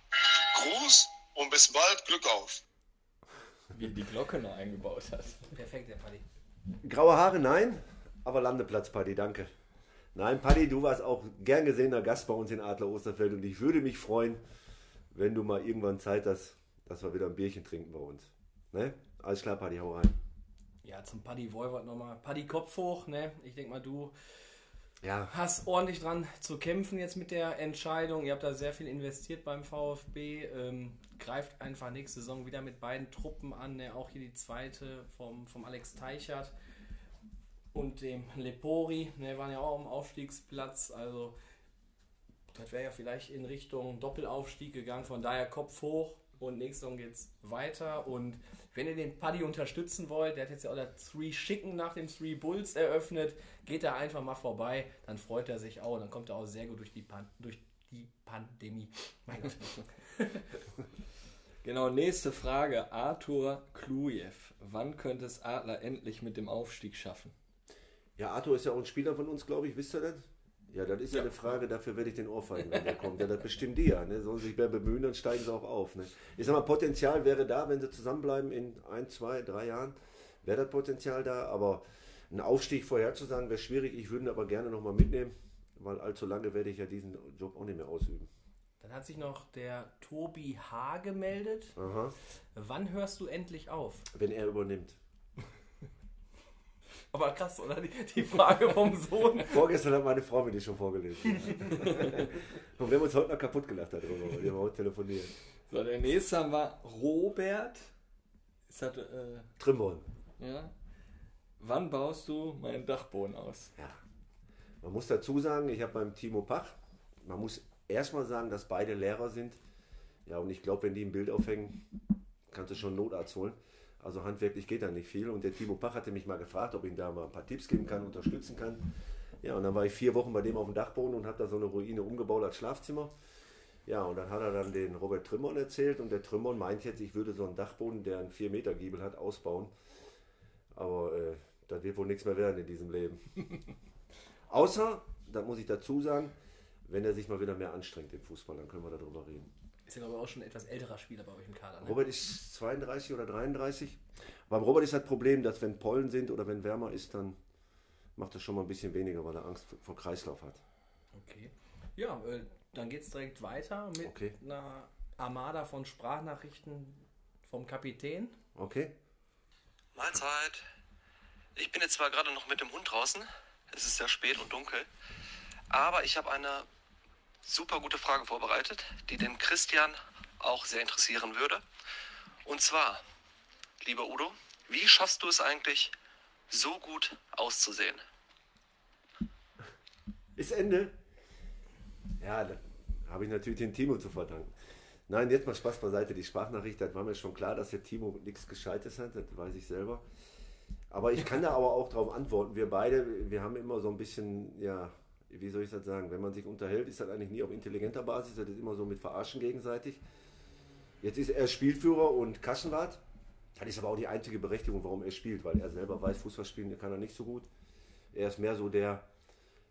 Gruß und bis bald, Glück auf. Wie die Glocke noch eingebaut hat. Perfekt, der Paddy. Graue Haare, nein. Aber Landeplatz, Paddy, danke. Nein, Paddy, du warst auch gern gesehener Gast bei uns in Adler Osterfeld und ich würde mich freuen, wenn du mal irgendwann Zeit hast, dass wir wieder ein Bierchen trinken bei uns. Ne? Alles klar, Paddy, hau rein. Ja, zum Paddy Wolwart nochmal. Paddy Kopf hoch, ne? Ich denke mal, du Ja, hast ordentlich dran zu kämpfen jetzt mit der Entscheidung. Ihr habt da sehr viel investiert beim VfB. Ähm, greift einfach nächste Saison wieder mit beiden Truppen an. Ne? Auch hier die zweite vom, vom Alex Teichert und dem Lepori. Ne? Waren ja auch am Aufstiegsplatz. Also das wäre ja vielleicht in Richtung Doppelaufstieg gegangen. Von daher Kopf hoch. Und nächste Saison geht's weiter. Und wenn ihr den Paddy unterstützen wollt, der hat jetzt ja auch das Three Schicken nach dem Three Bulls eröffnet, geht da einfach mal vorbei, dann freut er sich auch. Dann kommt er auch sehr gut durch die, Pan durch die Pandemie. Mein Gott. Genau, nächste Frage. Arthur Klujew. Wann könnte es Adler endlich mit dem Aufstieg schaffen? ja, Arthur ist ja auch ein Spieler von uns, glaube ich. Wisst ihr das? Ja, das ist ja, eine Frage, dafür werde ich den Ohrfeigen, wenn der kommt. Ja, das bestimmt die ja. Ne? Sollen sich mehr bemühen, dann steigen sie auch auf. Ne? Ich sag mal, Potenzial wäre da, wenn sie zusammenbleiben in ein, zwei, drei Jahren, wäre das Potenzial da. Aber einen Aufstieg vorherzusagen wäre schwierig. Ich würde ihn aber gerne nochmal mitnehmen, weil allzu lange werde ich ja diesen Job auch nicht mehr ausüben. Dann hat sich noch der Tobi H. gemeldet. Aha. Wann hörst du endlich auf? Wenn er übernimmt. Aber krass, oder? Die, die Frage vom Sohn. Vorgestern hat meine Frau mir die schon vorgelesen. Und wir haben uns heute noch kaputt gelacht darüber, weil wir haben heute telefoniert. So, der nächste haben wir Robert. Ist das, äh, Trimborn. ja? Wann baust du meinen Dachboden aus? Ja. Man muss dazu sagen, ich habe beim Timo Pach, man muss erstmal sagen, dass beide Lehrer sind. Ja, und ich glaube, wenn die ein Bild aufhängen, kannst du schon einen Notarzt holen. Also handwerklich geht da nicht viel. Und der Timo Pach hatte mich mal gefragt, ob ich ihm da mal ein paar Tipps geben kann, unterstützen kann. Ja, und dann war ich vier Wochen bei dem auf dem Dachboden und habe da so eine Ruine umgebaut als Schlafzimmer. Ja, und dann hat er dann den Robert Trimmon erzählt und der Trimmon meint jetzt, ich würde so einen Dachboden, der einen 4 Meter Giebel hat, ausbauen. Aber äh, das wird wohl nichts mehr werden in diesem Leben. Außer, da muss ich dazu sagen, wenn er sich mal wieder mehr anstrengt im Fußball, dann können wir darüber reden. Ist ja, glaube ich, auch schon ein etwas älterer Spieler bei euch im Kader. Ne? Robert ist 32 oder 33. Beim Robert ist das Problem, dass wenn Pollen sind oder wenn wärmer ist, dann macht er schon mal ein bisschen weniger, weil er Angst vor Kreislauf hat. Okay. Ja, äh, dann geht es direkt weiter mit Okay. einer Armada von Sprachnachrichten vom Kapitän. Okay? Mahlzeit. Ich bin jetzt zwar gerade noch mit dem Hund draußen, es ist sehr spät und dunkel, aber ich habe eine super gute Frage vorbereitet, die den Christian auch sehr interessieren würde. Und zwar, lieber Udo, wie schaffst du es eigentlich, so gut auszusehen? Ist Ende? Ja, da habe ich natürlich den Timo zu verdanken. Nein, jetzt mal Spaß beiseite. Die Sprachnachricht, das war mir schon klar, dass der Timo nichts Gescheites hat, das weiß ich selber. Aber ich kann da aber auch darauf antworten. Wir beide, wir haben immer so ein bisschen, ja, wie soll ich das sagen, wenn man sich unterhält, ist das eigentlich nie auf intelligenter Basis, das ist immer so mit Verarschen gegenseitig. Jetzt ist er Spielführer und Kassenwart. Das ist aber auch die einzige Berechtigung, warum er spielt, weil er selber weiß, Fußball spielen kann er nicht so gut. Er ist mehr so der,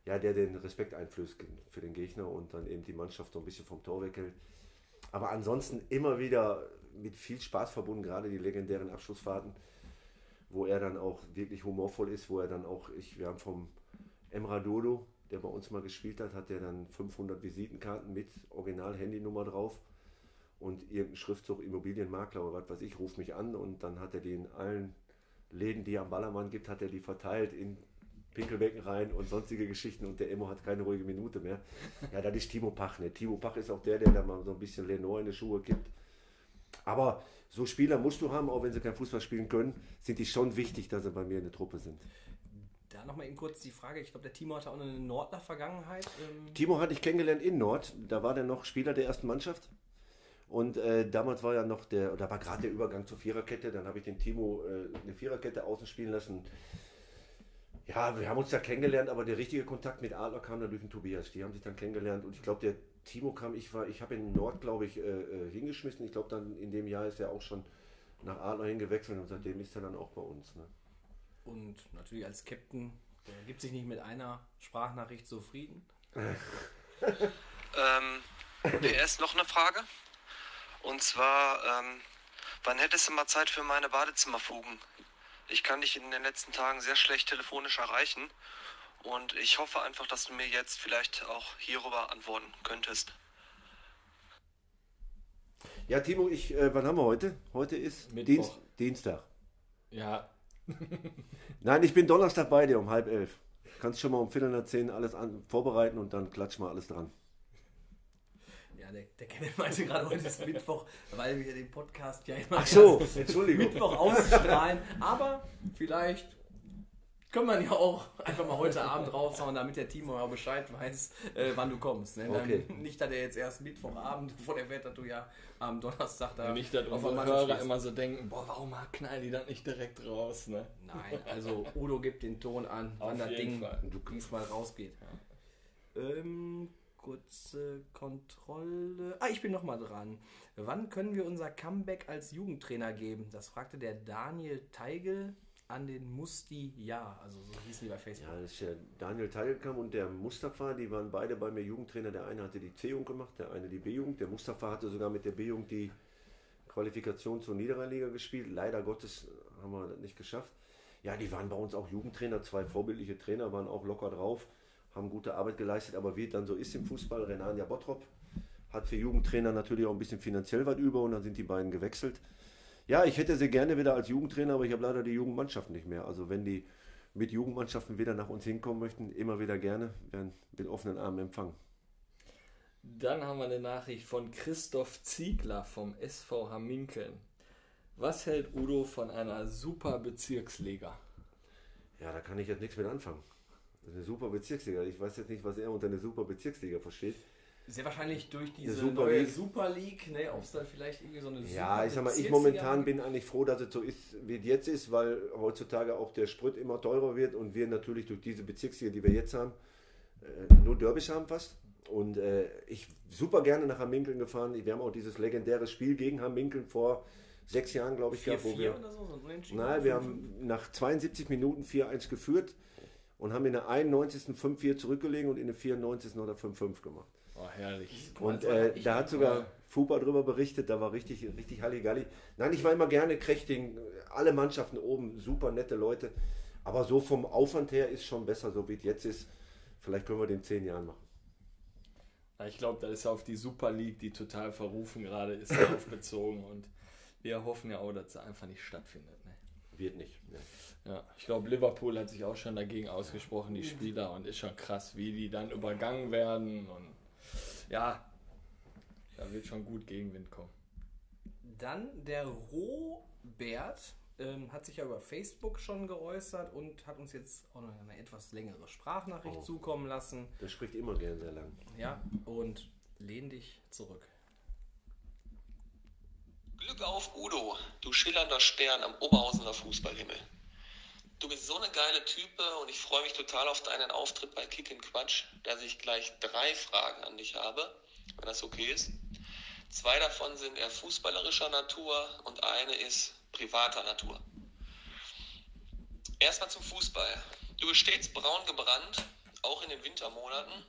ja, der den Respekt einflößt für den Gegner und dann eben die Mannschaft so ein bisschen vom Tor weghält. Aber ansonsten immer wieder mit viel Spaß verbunden, gerade die legendären Abschlussfahrten, wo er dann auch wirklich humorvoll ist, wo er dann auch, ich, wir haben vom Emra Dodo, der bei uns mal gespielt hat, hat der dann 500 Visitenkarten mit Original-Handynummer drauf und irgendein Schriftzug Immobilienmakler oder was weiß ich, ruft mich an und dann hat er die in allen Läden, die er am Ballermann gibt, hat er die verteilt in Pinkelbecken rein und sonstige Geschichten und der Emo hat keine ruhige Minute mehr. Ja, das ist Timo Pach. Ne? Timo Pach ist auch der, der da mal so ein bisschen Lenore in die Schuhe gibt. Aber so Spieler musst du haben, auch wenn sie kein Fußball spielen können, sind die schon wichtig, dass sie bei mir in der Truppe sind. Nochmal eben kurz die Frage, ich glaube, der Timo hatte auch eine Nordler-Vergangenheit. Ähm, Timo hatte ich kennengelernt in Nord. Da war der noch Spieler der ersten Mannschaft. Und äh, damals war ja noch der, da war gerade der Übergang zur Viererkette. Dann habe ich den Timo äh, eine Viererkette außen spielen lassen. Ja, wir haben uns da kennengelernt, aber der richtige Kontakt mit Adler kam dann durch den Tobias. Die haben sich dann kennengelernt und ich glaube, der Timo kam, ich war, ich habe in Nord, glaube ich, äh, äh, hingeschmissen. Ich glaube, dann in dem Jahr ist er auch schon nach Adler hingewechselt und seitdem ist er dann auch bei uns. Ne? Und natürlich als Captain, der gibt sich nicht mit einer Sprachnachricht zufrieden. Ähm, PS noch eine Frage. Und zwar, ähm, wann hättest du mal Zeit für meine Badezimmerfugen? Ich kann dich in den letzten Tagen sehr schlecht telefonisch erreichen. Und ich hoffe einfach, dass du mir jetzt vielleicht auch hierüber antworten könntest. Ja, Timo, ich, äh, wann haben wir heute? Heute ist. Dienst, Dienstag. Ja, Nein, ich bin Donnerstag bei dir um halb elf. Kannst schon mal um Viertel nach zehn alles an, vorbereiten und dann klatsch mal alles dran. Ja, der, der Kenneth meinte gerade, heute ist Mittwoch, weil wir den Podcast ja immer Ach so, Entschuldigung. Mittwoch ausstrahlen. Aber vielleicht können wir ja auch einfach mal heute Abend raushauen, damit der Timo ja Bescheid weiß, äh, wann du kommst. Ne? Dann Okay. Nicht, dass er jetzt erst Mittwochabend vor der Welt, dass du ja am Donnerstag da nicht, dass unsere Hörer stehst. immer so denken, boah, warum knallen die das nicht direkt raus, ne? Nein, also Udo gibt den Ton an, wann das Ding Fall. diesmal rausgeht. Ähm, kurze Kontrolle. Ah, ich bin nochmal dran. Wann können wir unser Comeback als Jugendtrainer geben? Das fragte der Daniel Teigel an den Musti Ja. Also so hießen die bei Facebook. Ja, das ist ja Daniel Teilkamp und der Mustafa, die waren beide bei mir Jugendtrainer. Der eine hatte die C-Jugend gemacht, der eine die B-Jugend. Der Mustafa hatte sogar mit der B-Jugend die Qualifikation zur Niederrheinliga gespielt. Leider Gottes haben wir das nicht geschafft. Ja, die waren bei uns auch Jugendtrainer, zwei vorbildliche Trainer, waren auch locker drauf, haben gute Arbeit geleistet. Aber wie es dann so ist im Fußball, Renania Bottrop hat für Jugendtrainer natürlich auch ein bisschen finanziell was über und dann sind die beiden gewechselt. Ja, ich hätte sie gerne wieder als Jugendtrainer, aber ich habe leider die Jugendmannschaft nicht mehr. Also wenn die mit Jugendmannschaften wieder nach uns hinkommen möchten, immer wieder gerne, werden mit offenen Armen empfangen. Dann haben wir eine Nachricht von Christoph Ziegler vom SV Hamminkeln. Was hält Udo von einer super Bezirksliga? Ja, da kann ich jetzt nichts mit anfangen. Das ist eine super Bezirksliga. Ich weiß jetzt nicht, was er unter einer super Bezirksliga versteht. Sehr wahrscheinlich durch diese Super neue League. Super League, ne, ob es dann vielleicht irgendwie so eine Ja, Super ich sag mal, ich momentan bin eigentlich froh, dass es so ist, wie es jetzt ist, weil heutzutage auch der Sprit immer teurer wird und wir natürlich durch diese Bezirksliga, die wir jetzt haben, äh, nur Derbys haben fast. Und äh, ich super gerne nach Hamminkeln gefahren. Wir haben auch dieses legendäre Spiel gegen Hamminkeln vor sechs Jahren, glaube ich, gehabt, wo 4-4 wir. oder so, so ein. Nein, wir 5-5. haben nach 72 Minuten 4-1 geführt und haben in der 91. 5-4 zurückgelegen und in der 94. oder 5-5 gemacht. Oh, herrlich. Und äh, da hat sogar Fupa drüber berichtet, da war richtig, richtig Halligalli. Nein, ich war immer gerne Krechting, alle Mannschaften oben, super nette Leute. Aber so vom Aufwand her ist schon besser, so wie es jetzt ist. Vielleicht können wir den zehn Jahren machen. Ich glaube, das ist auf die Super League, die total verrufen gerade ist, darauf bezogen. Und wir hoffen ja auch, dass sie einfach nicht stattfindet. Ne? Wird nicht. Ne. Ja, ich glaube, Liverpool hat sich auch schon dagegen ausgesprochen, die Spieler, und ist schon krass, wie die dann übergangen werden. Und ja, da wird schon gut Gegenwind kommen. Dann der Robert ähm, hat sich ja über Facebook schon geäußert und hat uns jetzt auch noch eine etwas längere Sprachnachricht Oh. zukommen lassen. Der spricht immer gern sehr lang. Ja, und lehn dich zurück. Glück auf, Udo, du schillernder Stern am Oberhausener Fußballhimmel. Du bist so eine geile Type und ich freue mich total auf deinen Auftritt bei Kick in Quatsch, dass ich gleich drei Fragen an dich habe, wenn das okay ist. Zwei davon sind eher fußballerischer Natur und eine ist privater Natur. Erstmal zum Fußball. Du bist stets braun gebrannt, auch in den Wintermonaten,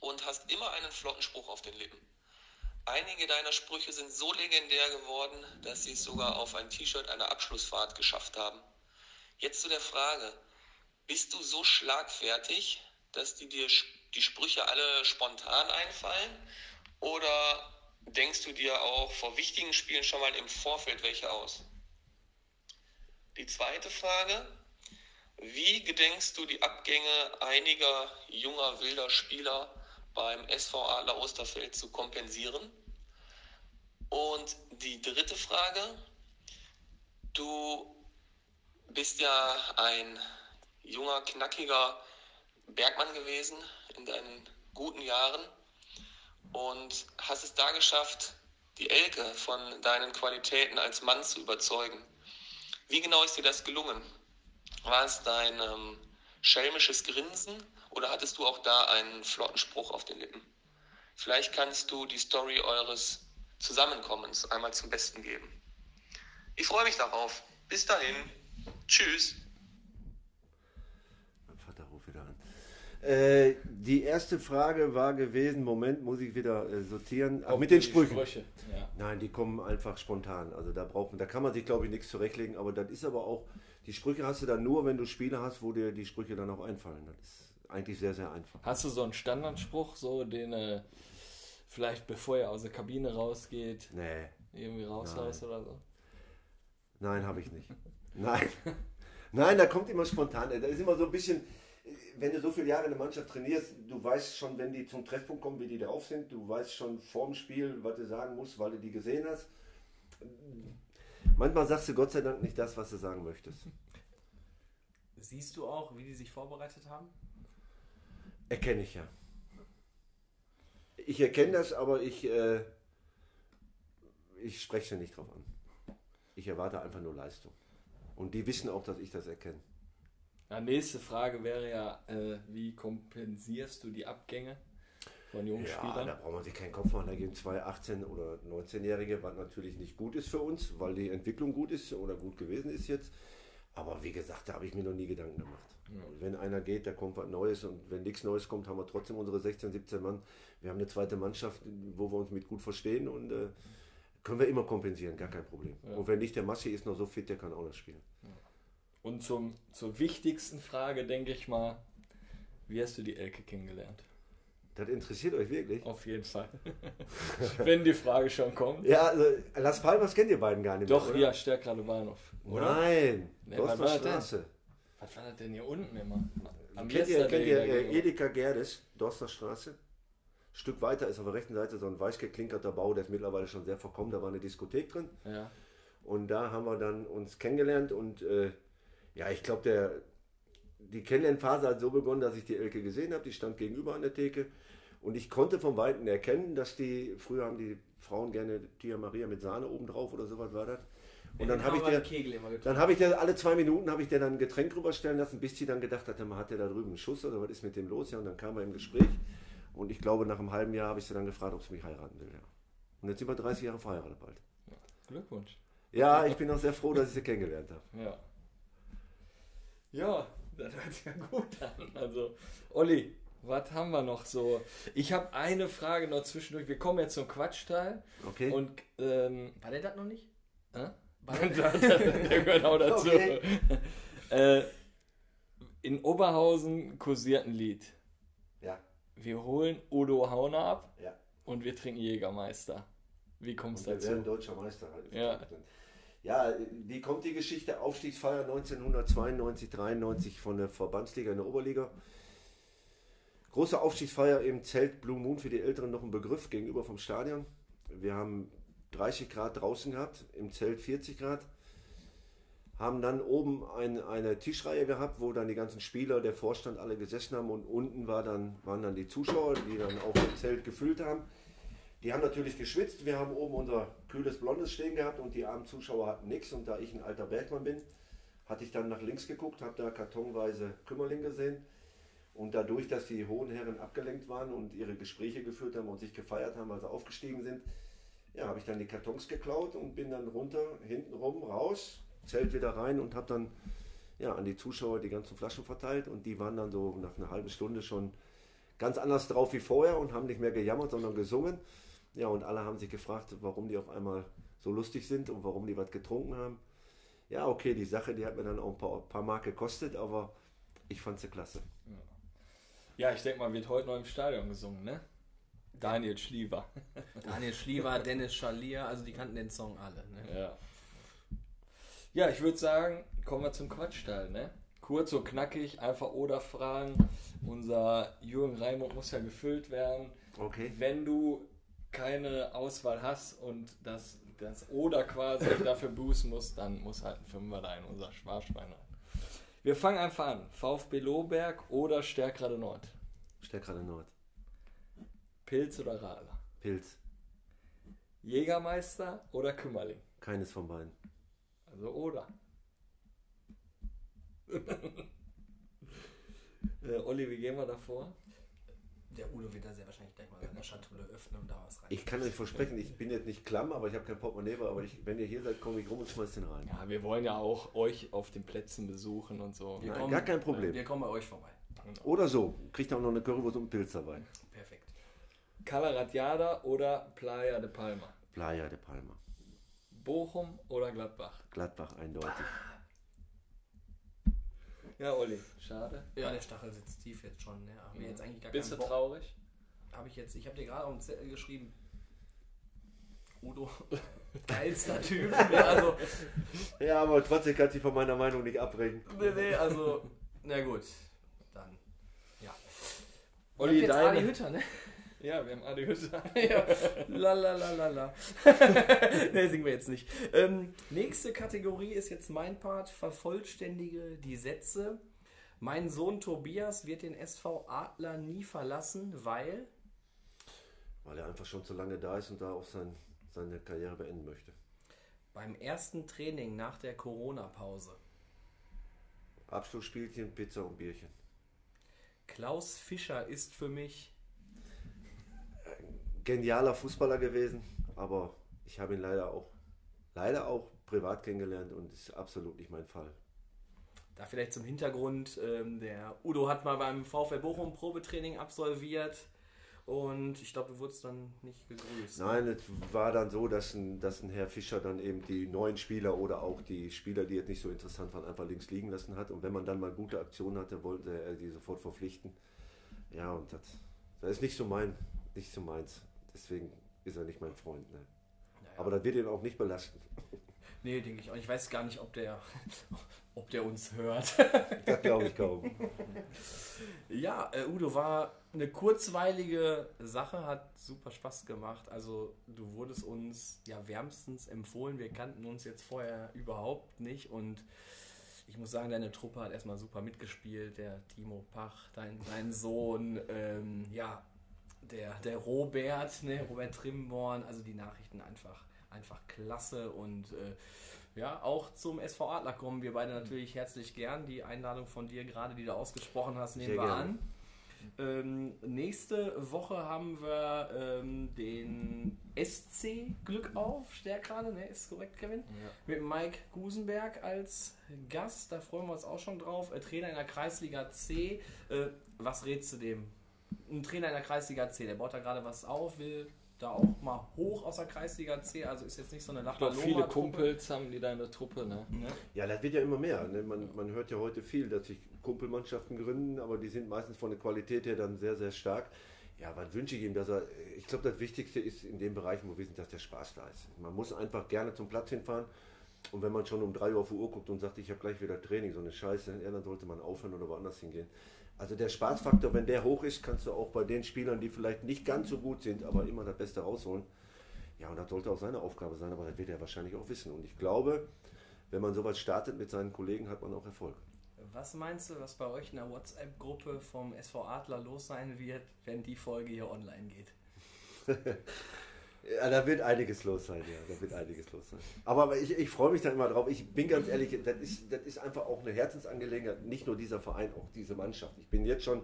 und hast immer einen flotten Spruch auf den Lippen. Einige deiner Sprüche sind so legendär geworden, dass sie es sogar auf ein T-Shirt einer Abschlussfahrt geschafft haben. Jetzt zu der Frage, bist du so schlagfertig, dass die dir die Sprüche alle spontan einfallen? Oder denkst du dir auch vor wichtigen Spielen schon mal im Vorfeld welche aus? Die zweite Frage, wie gedenkst du die Abgänge einiger junger wilder Spieler beim SV Adler Osterfeld zu kompensieren? Und die dritte Frage, du bist ja ein junger, knackiger Bergmann gewesen in deinen guten Jahren und hast es da geschafft, die Elke von deinen Qualitäten als Mann zu überzeugen. Wie genau ist dir das gelungen? War es dein ähm, schelmisches Grinsen oder hattest du auch da einen flotten Spruch auf den Lippen? Vielleicht kannst du die Story eures Zusammenkommens einmal zum Besten geben. Ich freue mich darauf. Bis dahin. Tschüss. Mein Vater ruft wieder an. Äh, die erste Frage war gewesen, Moment, muss ich wieder äh, sortieren. Ach, mit den Sprüchen. Sprüche. Ja. Nein, die kommen einfach spontan. Also da braucht man, da kann man sich glaube ich nichts zurechtlegen, aber das ist aber auch, die Sprüche hast du dann nur, wenn du Spiele hast, wo dir die Sprüche dann auch einfallen. Das ist eigentlich sehr, sehr einfach. Hast du so einen Standardspruch, so den äh, vielleicht bevor er aus der Kabine rausgeht, Nee, irgendwie raushaust oder so? nein, habe ich nicht. Nein. Nein, da kommt immer spontan. Da ist immer so ein bisschen, wenn du so viele Jahre in der Mannschaft trainierst, du weißt schon, wenn die zum Treffpunkt kommen, wie die drauf sind. Du weißt schon vorm Spiel, was du sagen musst, weil du die gesehen hast. Manchmal sagst du Gott sei Dank nicht das, was du sagen möchtest. Siehst du auch, wie die sich vorbereitet haben? Erkenne ich ja. Ich erkenne das, aber ich, äh, ich spreche nicht drauf an. Ich erwarte einfach nur Leistung. Und die wissen auch, dass ich das erkenne. Ja, nächste Frage wäre ja, äh, wie kompensierst du die Abgänge von jungen Ja, Spielern? da braucht man sich keinen Kopf machen. Da gehen zwei 18- oder 19-Jährige, was natürlich nicht gut ist für uns, weil die Entwicklung gut ist oder gut gewesen ist jetzt. Aber wie gesagt, da habe ich mir noch nie Gedanken gemacht. Und wenn einer geht, da kommt was Neues und wenn nichts Neues kommt, haben wir trotzdem unsere 16, 17 Mann. Wir haben eine zweite Mannschaft, wo wir uns mit gut verstehen und äh, können wir immer kompensieren, gar kein Problem. Und wenn nicht, der Maschi ist noch so fit, der kann auch noch spielen. Und zum, zur wichtigsten Frage, denke ich mal, wie hast du die Elke kennengelernt? Das interessiert euch wirklich? Auf jeden Fall. Wenn die Frage schon kommt. Ja, also Las Palmas kennt ihr beiden gar nicht Doch, mehr, oder? hier, Stärkrade Bahnhof. Oder? Nein, Nee, Dorster was war das denn? Straße. Was war das denn hier unten immer? Am Kennt ihr, kennt ihr äh. Edeka Gerdes, Dorsterstraße? Stück weiter ist auf der rechten Seite so ein weiß geklinkerter Bau, der ist mittlerweile schon sehr verkommen, da war eine Diskothek drin. Ja. Und da haben wir dann uns kennengelernt und äh, ja, ich glaube, der die Kennenlernphase hat so begonnen, dass ich die Elke gesehen habe, die stand gegenüber an der Theke und ich konnte vom Weiten erkennen, dass die, früher haben die Frauen gerne Tia Maria mit Sahne oben drauf oder sowas war das. Und dann habe ich der dann habe ich der alle zwei Minuten habe ich der dann ein Getränk rüberstellen lassen, bis sie dann gedacht hat, man hat der da drüben einen Schuss oder was ist mit dem los? Ja, und dann kam er im Gespräch und ich glaube, nach einem halben Jahr habe ich sie dann gefragt, ob sie mich heiraten will. Ja. Und jetzt sind wir 30 Jahre verheiratet bald. Glückwunsch. Ja, ich bin auch sehr froh, dass ich sie kennengelernt habe. Ja. Ja, das hört sich ja gut an. Also, Olli, was haben wir noch so? Ich habe eine Frage noch zwischendurch. Wir kommen jetzt zum Quatschteil. Okay. Und, ähm, War der das noch nicht? Hä? War der der gehört auch dazu. Okay. Äh, in Oberhausen kursiert ein Lied. Wir holen Udo Hauner ab ja. und wir trinken Jägermeister. Wie kommt es Und wir werden dazu? deutscher Meister. Ja. Ja, wie kommt die Geschichte? Aufstiegsfeier 1992, 93 von der Verbandsliga in der Oberliga. Große Aufstiegsfeier im Zelt Blue Moon für die Älteren noch ein Begriff gegenüber vom Stadion. Wir haben 30 Grad draußen gehabt, im Zelt 40 Grad. Haben dann oben ein, eine Tischreihe gehabt, wo dann die ganzen Spieler, der Vorstand alle gesessen haben und unten war dann, waren dann die Zuschauer, die dann auch das Zelt gefüllt haben. Die haben natürlich geschwitzt. Wir haben oben unser kühles Blondes stehen gehabt und die armen Zuschauer hatten nichts. Und da ich ein alter Bergmann bin, hatte ich dann nach links geguckt, habe da kartonweise Kümmerling gesehen. Und dadurch, dass die hohen Herren abgelenkt waren und ihre Gespräche geführt haben und sich gefeiert haben, als sie aufgestiegen sind, ja, habe ich dann die Kartons geklaut und bin dann runter, hinten rum, raus, Zelt wieder rein und habe dann ja, an die Zuschauer die ganzen Flaschen verteilt. Und die waren dann so nach einer halben Stunde schon ganz anders drauf wie vorher und haben nicht mehr gejammert, sondern gesungen. Ja, und alle haben sich gefragt, warum die auf einmal so lustig sind und warum die was getrunken haben. Ja, okay, die Sache, die hat mir dann auch ein paar, paar Mark gekostet, aber ich fand sie klasse. Ja, ich denke mal, wird heute noch im Stadion gesungen, ne? Daniel Schliever. Daniel Schliever, Dennis Schalier, also die kannten den Song alle. Ne? Ja. Ja, ich würde sagen, kommen wir zum Quatschteil, ne? Kurz und knackig, einfach oder Fragen. Unser Jürgen Raimund muss ja gefüllt werden. Okay. Wenn du keine Auswahl hast und das, das oder quasi dafür boosten musst, dann muss halt ein Fünfer da in unser Sparschwein rein. Wir fangen einfach an. VfB Lohberg oder Stärkrade Nord? Stärkrade Nord. Pilz oder Radler? Pilz. Jägermeister oder Kümmerling? Keines von beiden. Also oder. äh, Olli, wie gehen wir davor? Der Udo wird da sehr wahrscheinlich gleich mal seine Schatulle öffnen und da was rein. Ich kann euch versprechen, ich bin jetzt nicht klamm, aber ich habe kein Portemonnaie, aber ich, wenn ihr hier seid, komme ich rum und schmeiß den rein. Ja, wir wollen ja auch euch auf den Plätzen besuchen und so. Wir Nein, gar kein Problem. Wir kommen bei euch vorbei. Oder so. Kriegt auch noch eine Currywurst und einen Pilz dabei. Perfekt. Calaratiada oder Playa de Palma? Playa de Palma. Bochum oder Gladbach? Gladbach eindeutig. Ja, Olli, schade. Ja, der Stachel sitzt tief jetzt schon. Ne? Haben wir jetzt eigentlich gar Bist du Bock. traurig? Habe ich jetzt, ich habe dir gerade auf den Zettel geschrieben. Udo, geilster Typ. Ja, also, Ja, aber trotzdem kann sich von meiner Meinung nicht abbringen. nee, nee, also, na gut. Dann, ja. Olli, Ihr habt jetzt Adi deine. Hütter, ne? Ja, wir haben Hütter. ja. La la la la la. ne, singen wir jetzt nicht. Ähm, nächste Kategorie ist jetzt mein Part. Vervollständige die Sätze. Mein Sohn Tobias wird den SV Adler nie verlassen, weil. Weil er einfach schon zu lange da ist und da auch sein, seine Karriere beenden möchte. Beim ersten Training nach der Corona-Pause. Abschlussspielchen, Pizza und Bierchen. Klaus Fischer ist für mich. Genialer Fußballer gewesen, aber ich habe ihn leider auch, leider auch privat kennengelernt und ist absolut nicht mein Fall. Da vielleicht zum Hintergrund, ähm, der Udo hat mal beim VfL Bochum Probetraining absolviert und ich glaube, du wurdest dann nicht gegrüßt. Nein, es war dann so, dass ein, dass ein Herr Fischer dann eben die neuen Spieler oder auch die Spieler, die jetzt nicht so interessant waren, einfach links liegen lassen hat. Und wenn man dann mal gute Aktionen hatte, wollte er die sofort verpflichten. Ja, und das, das ist nicht so mein, nicht so meins. Deswegen ist er nicht mein Freund. Ne? Naja. Aber das wird ihn auch nicht belasten. Nee, denke ich auch. Ich weiß gar nicht, ob der, ob der uns hört. Das glaube ich kaum. ja, äh, Udo war eine kurzweilige Sache, hat super Spaß gemacht. Also du wurdest uns ja wärmstens empfohlen. Wir kannten uns jetzt vorher überhaupt nicht und ich muss sagen, deine Truppe hat erstmal super mitgespielt. Der Timo Pach, dein, dein Sohn, ähm, ja, der, der Robert, ne, Robert Trimborn, also die Nachrichten einfach, einfach klasse und äh, ja, auch zum SV Adler kommen wir beide natürlich herzlich gern. Die Einladung von dir gerade, die du ausgesprochen hast, nehmen Sehr wir gerne. an. Ähm, nächste Woche haben wir ähm, den SC Glück auf, Stärkrade, ne? Ist korrekt, Kevin? Mit Mike Gusenberg als Gast, da freuen wir uns auch schon drauf. Äh, Trainer in der Kreisliga C. Äh, was rätst du dem? Ein Trainer in der Kreisliga C, der baut da gerade was auf, will da auch mal hoch aus der Kreisliga C, also ist jetzt nicht so eine Ich glaube, viele. Kumpels haben die da in der Truppe, ne? Ne? Ja, das wird ja immer mehr. Ne? Man, man hört ja heute viel, dass sich Kumpelmannschaften gründen, aber die sind meistens von der Qualität her dann sehr, sehr stark. Ja, was wünsche ich ihm, dass er. Ich glaube, das Wichtigste ist in den Bereichen, wo wir sind, dass der Spaß da ist. Man muss einfach gerne zum Platz hinfahren. Und wenn man schon um 3 Uhr auf die Uhr guckt und sagt, ich habe gleich wieder Training, so eine Scheiße, ja, dann sollte man aufhören oder woanders hingehen. Also der Spaßfaktor, wenn der hoch ist, kannst du auch bei den Spielern, die vielleicht nicht ganz so gut sind, aber immer das Beste rausholen. Ja, und das sollte auch seine Aufgabe sein, aber das wird er wahrscheinlich auch wissen. Und ich glaube, wenn man sowas startet mit seinen Kollegen, hat man auch Erfolg. Was meinst du, was bei euch in der WhatsApp-Gruppe vom SV Adler los sein wird, wenn die Folge hier online geht? Ja, da wird einiges los sein, ja, da wird einiges los sein. Aber ich, ich freue mich da immer drauf. Ich bin ganz ehrlich, das ist, das ist einfach auch eine Herzensangelegenheit, nicht nur dieser Verein, auch diese Mannschaft. Ich bin jetzt schon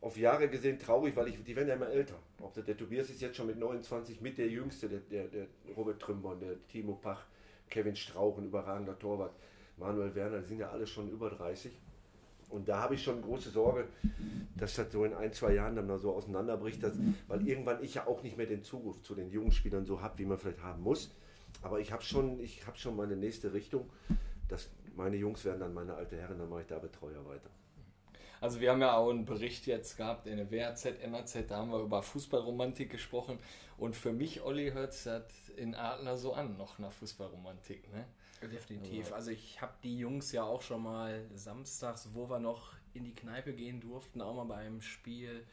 auf Jahre gesehen traurig, weil ich, die werden ja immer älter. Auch der, der Tobias ist jetzt schon mit 29 mit der Jüngste, der, der, der Robert Trümmer, der Timo Pach, Kevin Strauch, ein überragender Torwart, Manuel Werner, die sind ja alle schon über 30. Und da habe ich schon große Sorge, dass das so in ein, zwei Jahren dann mal so auseinanderbricht, dass, weil irgendwann ich ja auch nicht mehr den Zugriff zu den jungen Spielern so habe, wie man vielleicht haben muss. Aber ich habe schon, ich schon meine nächste Richtung. Dass meine Jungs werden dann meine alte Herren, dann mache ich da Betreuer weiter. Also wir haben ja auch einen Bericht jetzt gehabt in der WAZ, NAZ, da haben wir über Fußballromantik gesprochen. Und für mich, Olli, hört es in Adler so an, noch nach Fußballromantik. Ne? Definitiv. Also ich habe die Jungs ja auch schon mal samstags, wo wir noch in die Kneipe gehen durften, auch mal beim Spiel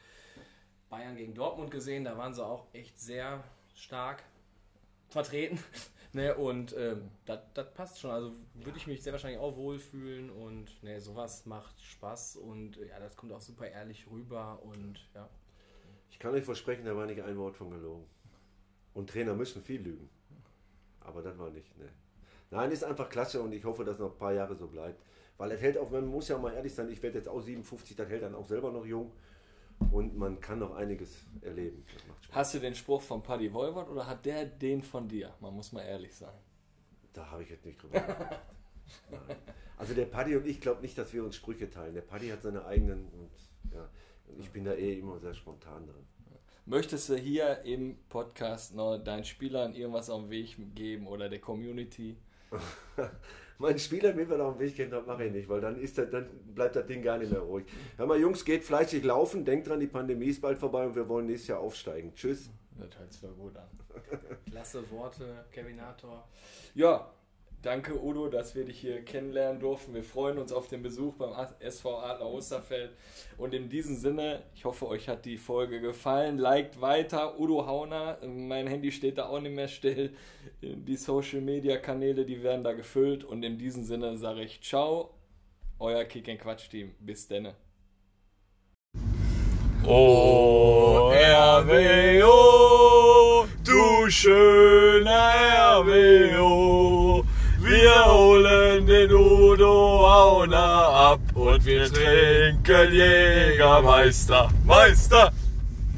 Bayern gegen Dortmund gesehen. Da waren sie auch echt sehr stark vertreten. ne, und ähm, das passt schon. Also würde ich mich sehr wahrscheinlich auch wohlfühlen und ne, sowas macht Spaß und ja, das kommt auch super ehrlich rüber und ja. Ich kann euch versprechen, da war nicht ein Wort von gelogen. Und Trainer müssen viel lügen. Aber das war nicht, ne. Nein, ist einfach klasse und ich hoffe, dass noch ein paar Jahre so bleibt. Weil es hält auch, man muss ja mal ehrlich sein, ich werde jetzt auch 57, das hält dann auch selber noch jung. Und man kann noch einiges erleben. Hast du den Spruch von Paddy Wolwert oder hat der den von dir? Man muss mal ehrlich sein. Da habe ich jetzt nicht drüber nachgedacht. Also der Paddy und ich glaube nicht, dass wir uns Sprüche teilen. Der Paddy hat seine eigenen und ja, ich bin da eh immer sehr spontan drin. Möchtest du hier im Podcast noch deinen Spielern irgendwas auf den Weg geben oder der Community? Mein Spieler mir was auf den Weg gehen, das mache ich nicht, weil dann, ist das, dann bleibt das Ding gar nicht mehr ruhig. Hör mal, Jungs, geht fleißig laufen, denkt dran, die Pandemie ist bald vorbei und wir wollen nächstes Jahr aufsteigen. Tschüss. Das hört sich doch gut an. Klasse Worte, Kevinator. Ja, danke Udo, dass wir dich hier kennenlernen durften. Wir freuen uns auf den Besuch beim SV Adler Osterfeld. Und in diesem Sinne, ich hoffe, euch hat die Folge gefallen. Liked weiter, Udo Hauner. Mein Handy steht da auch nicht mehr still. Die Social Media Kanäle, die werden da gefüllt. Und in diesem Sinne sage ich Ciao, euer Kick Quatsch Team. Bis denne. Oh, RWO, du schöner RWO. Hauner ab und wir trinken Jägermeister. Meister!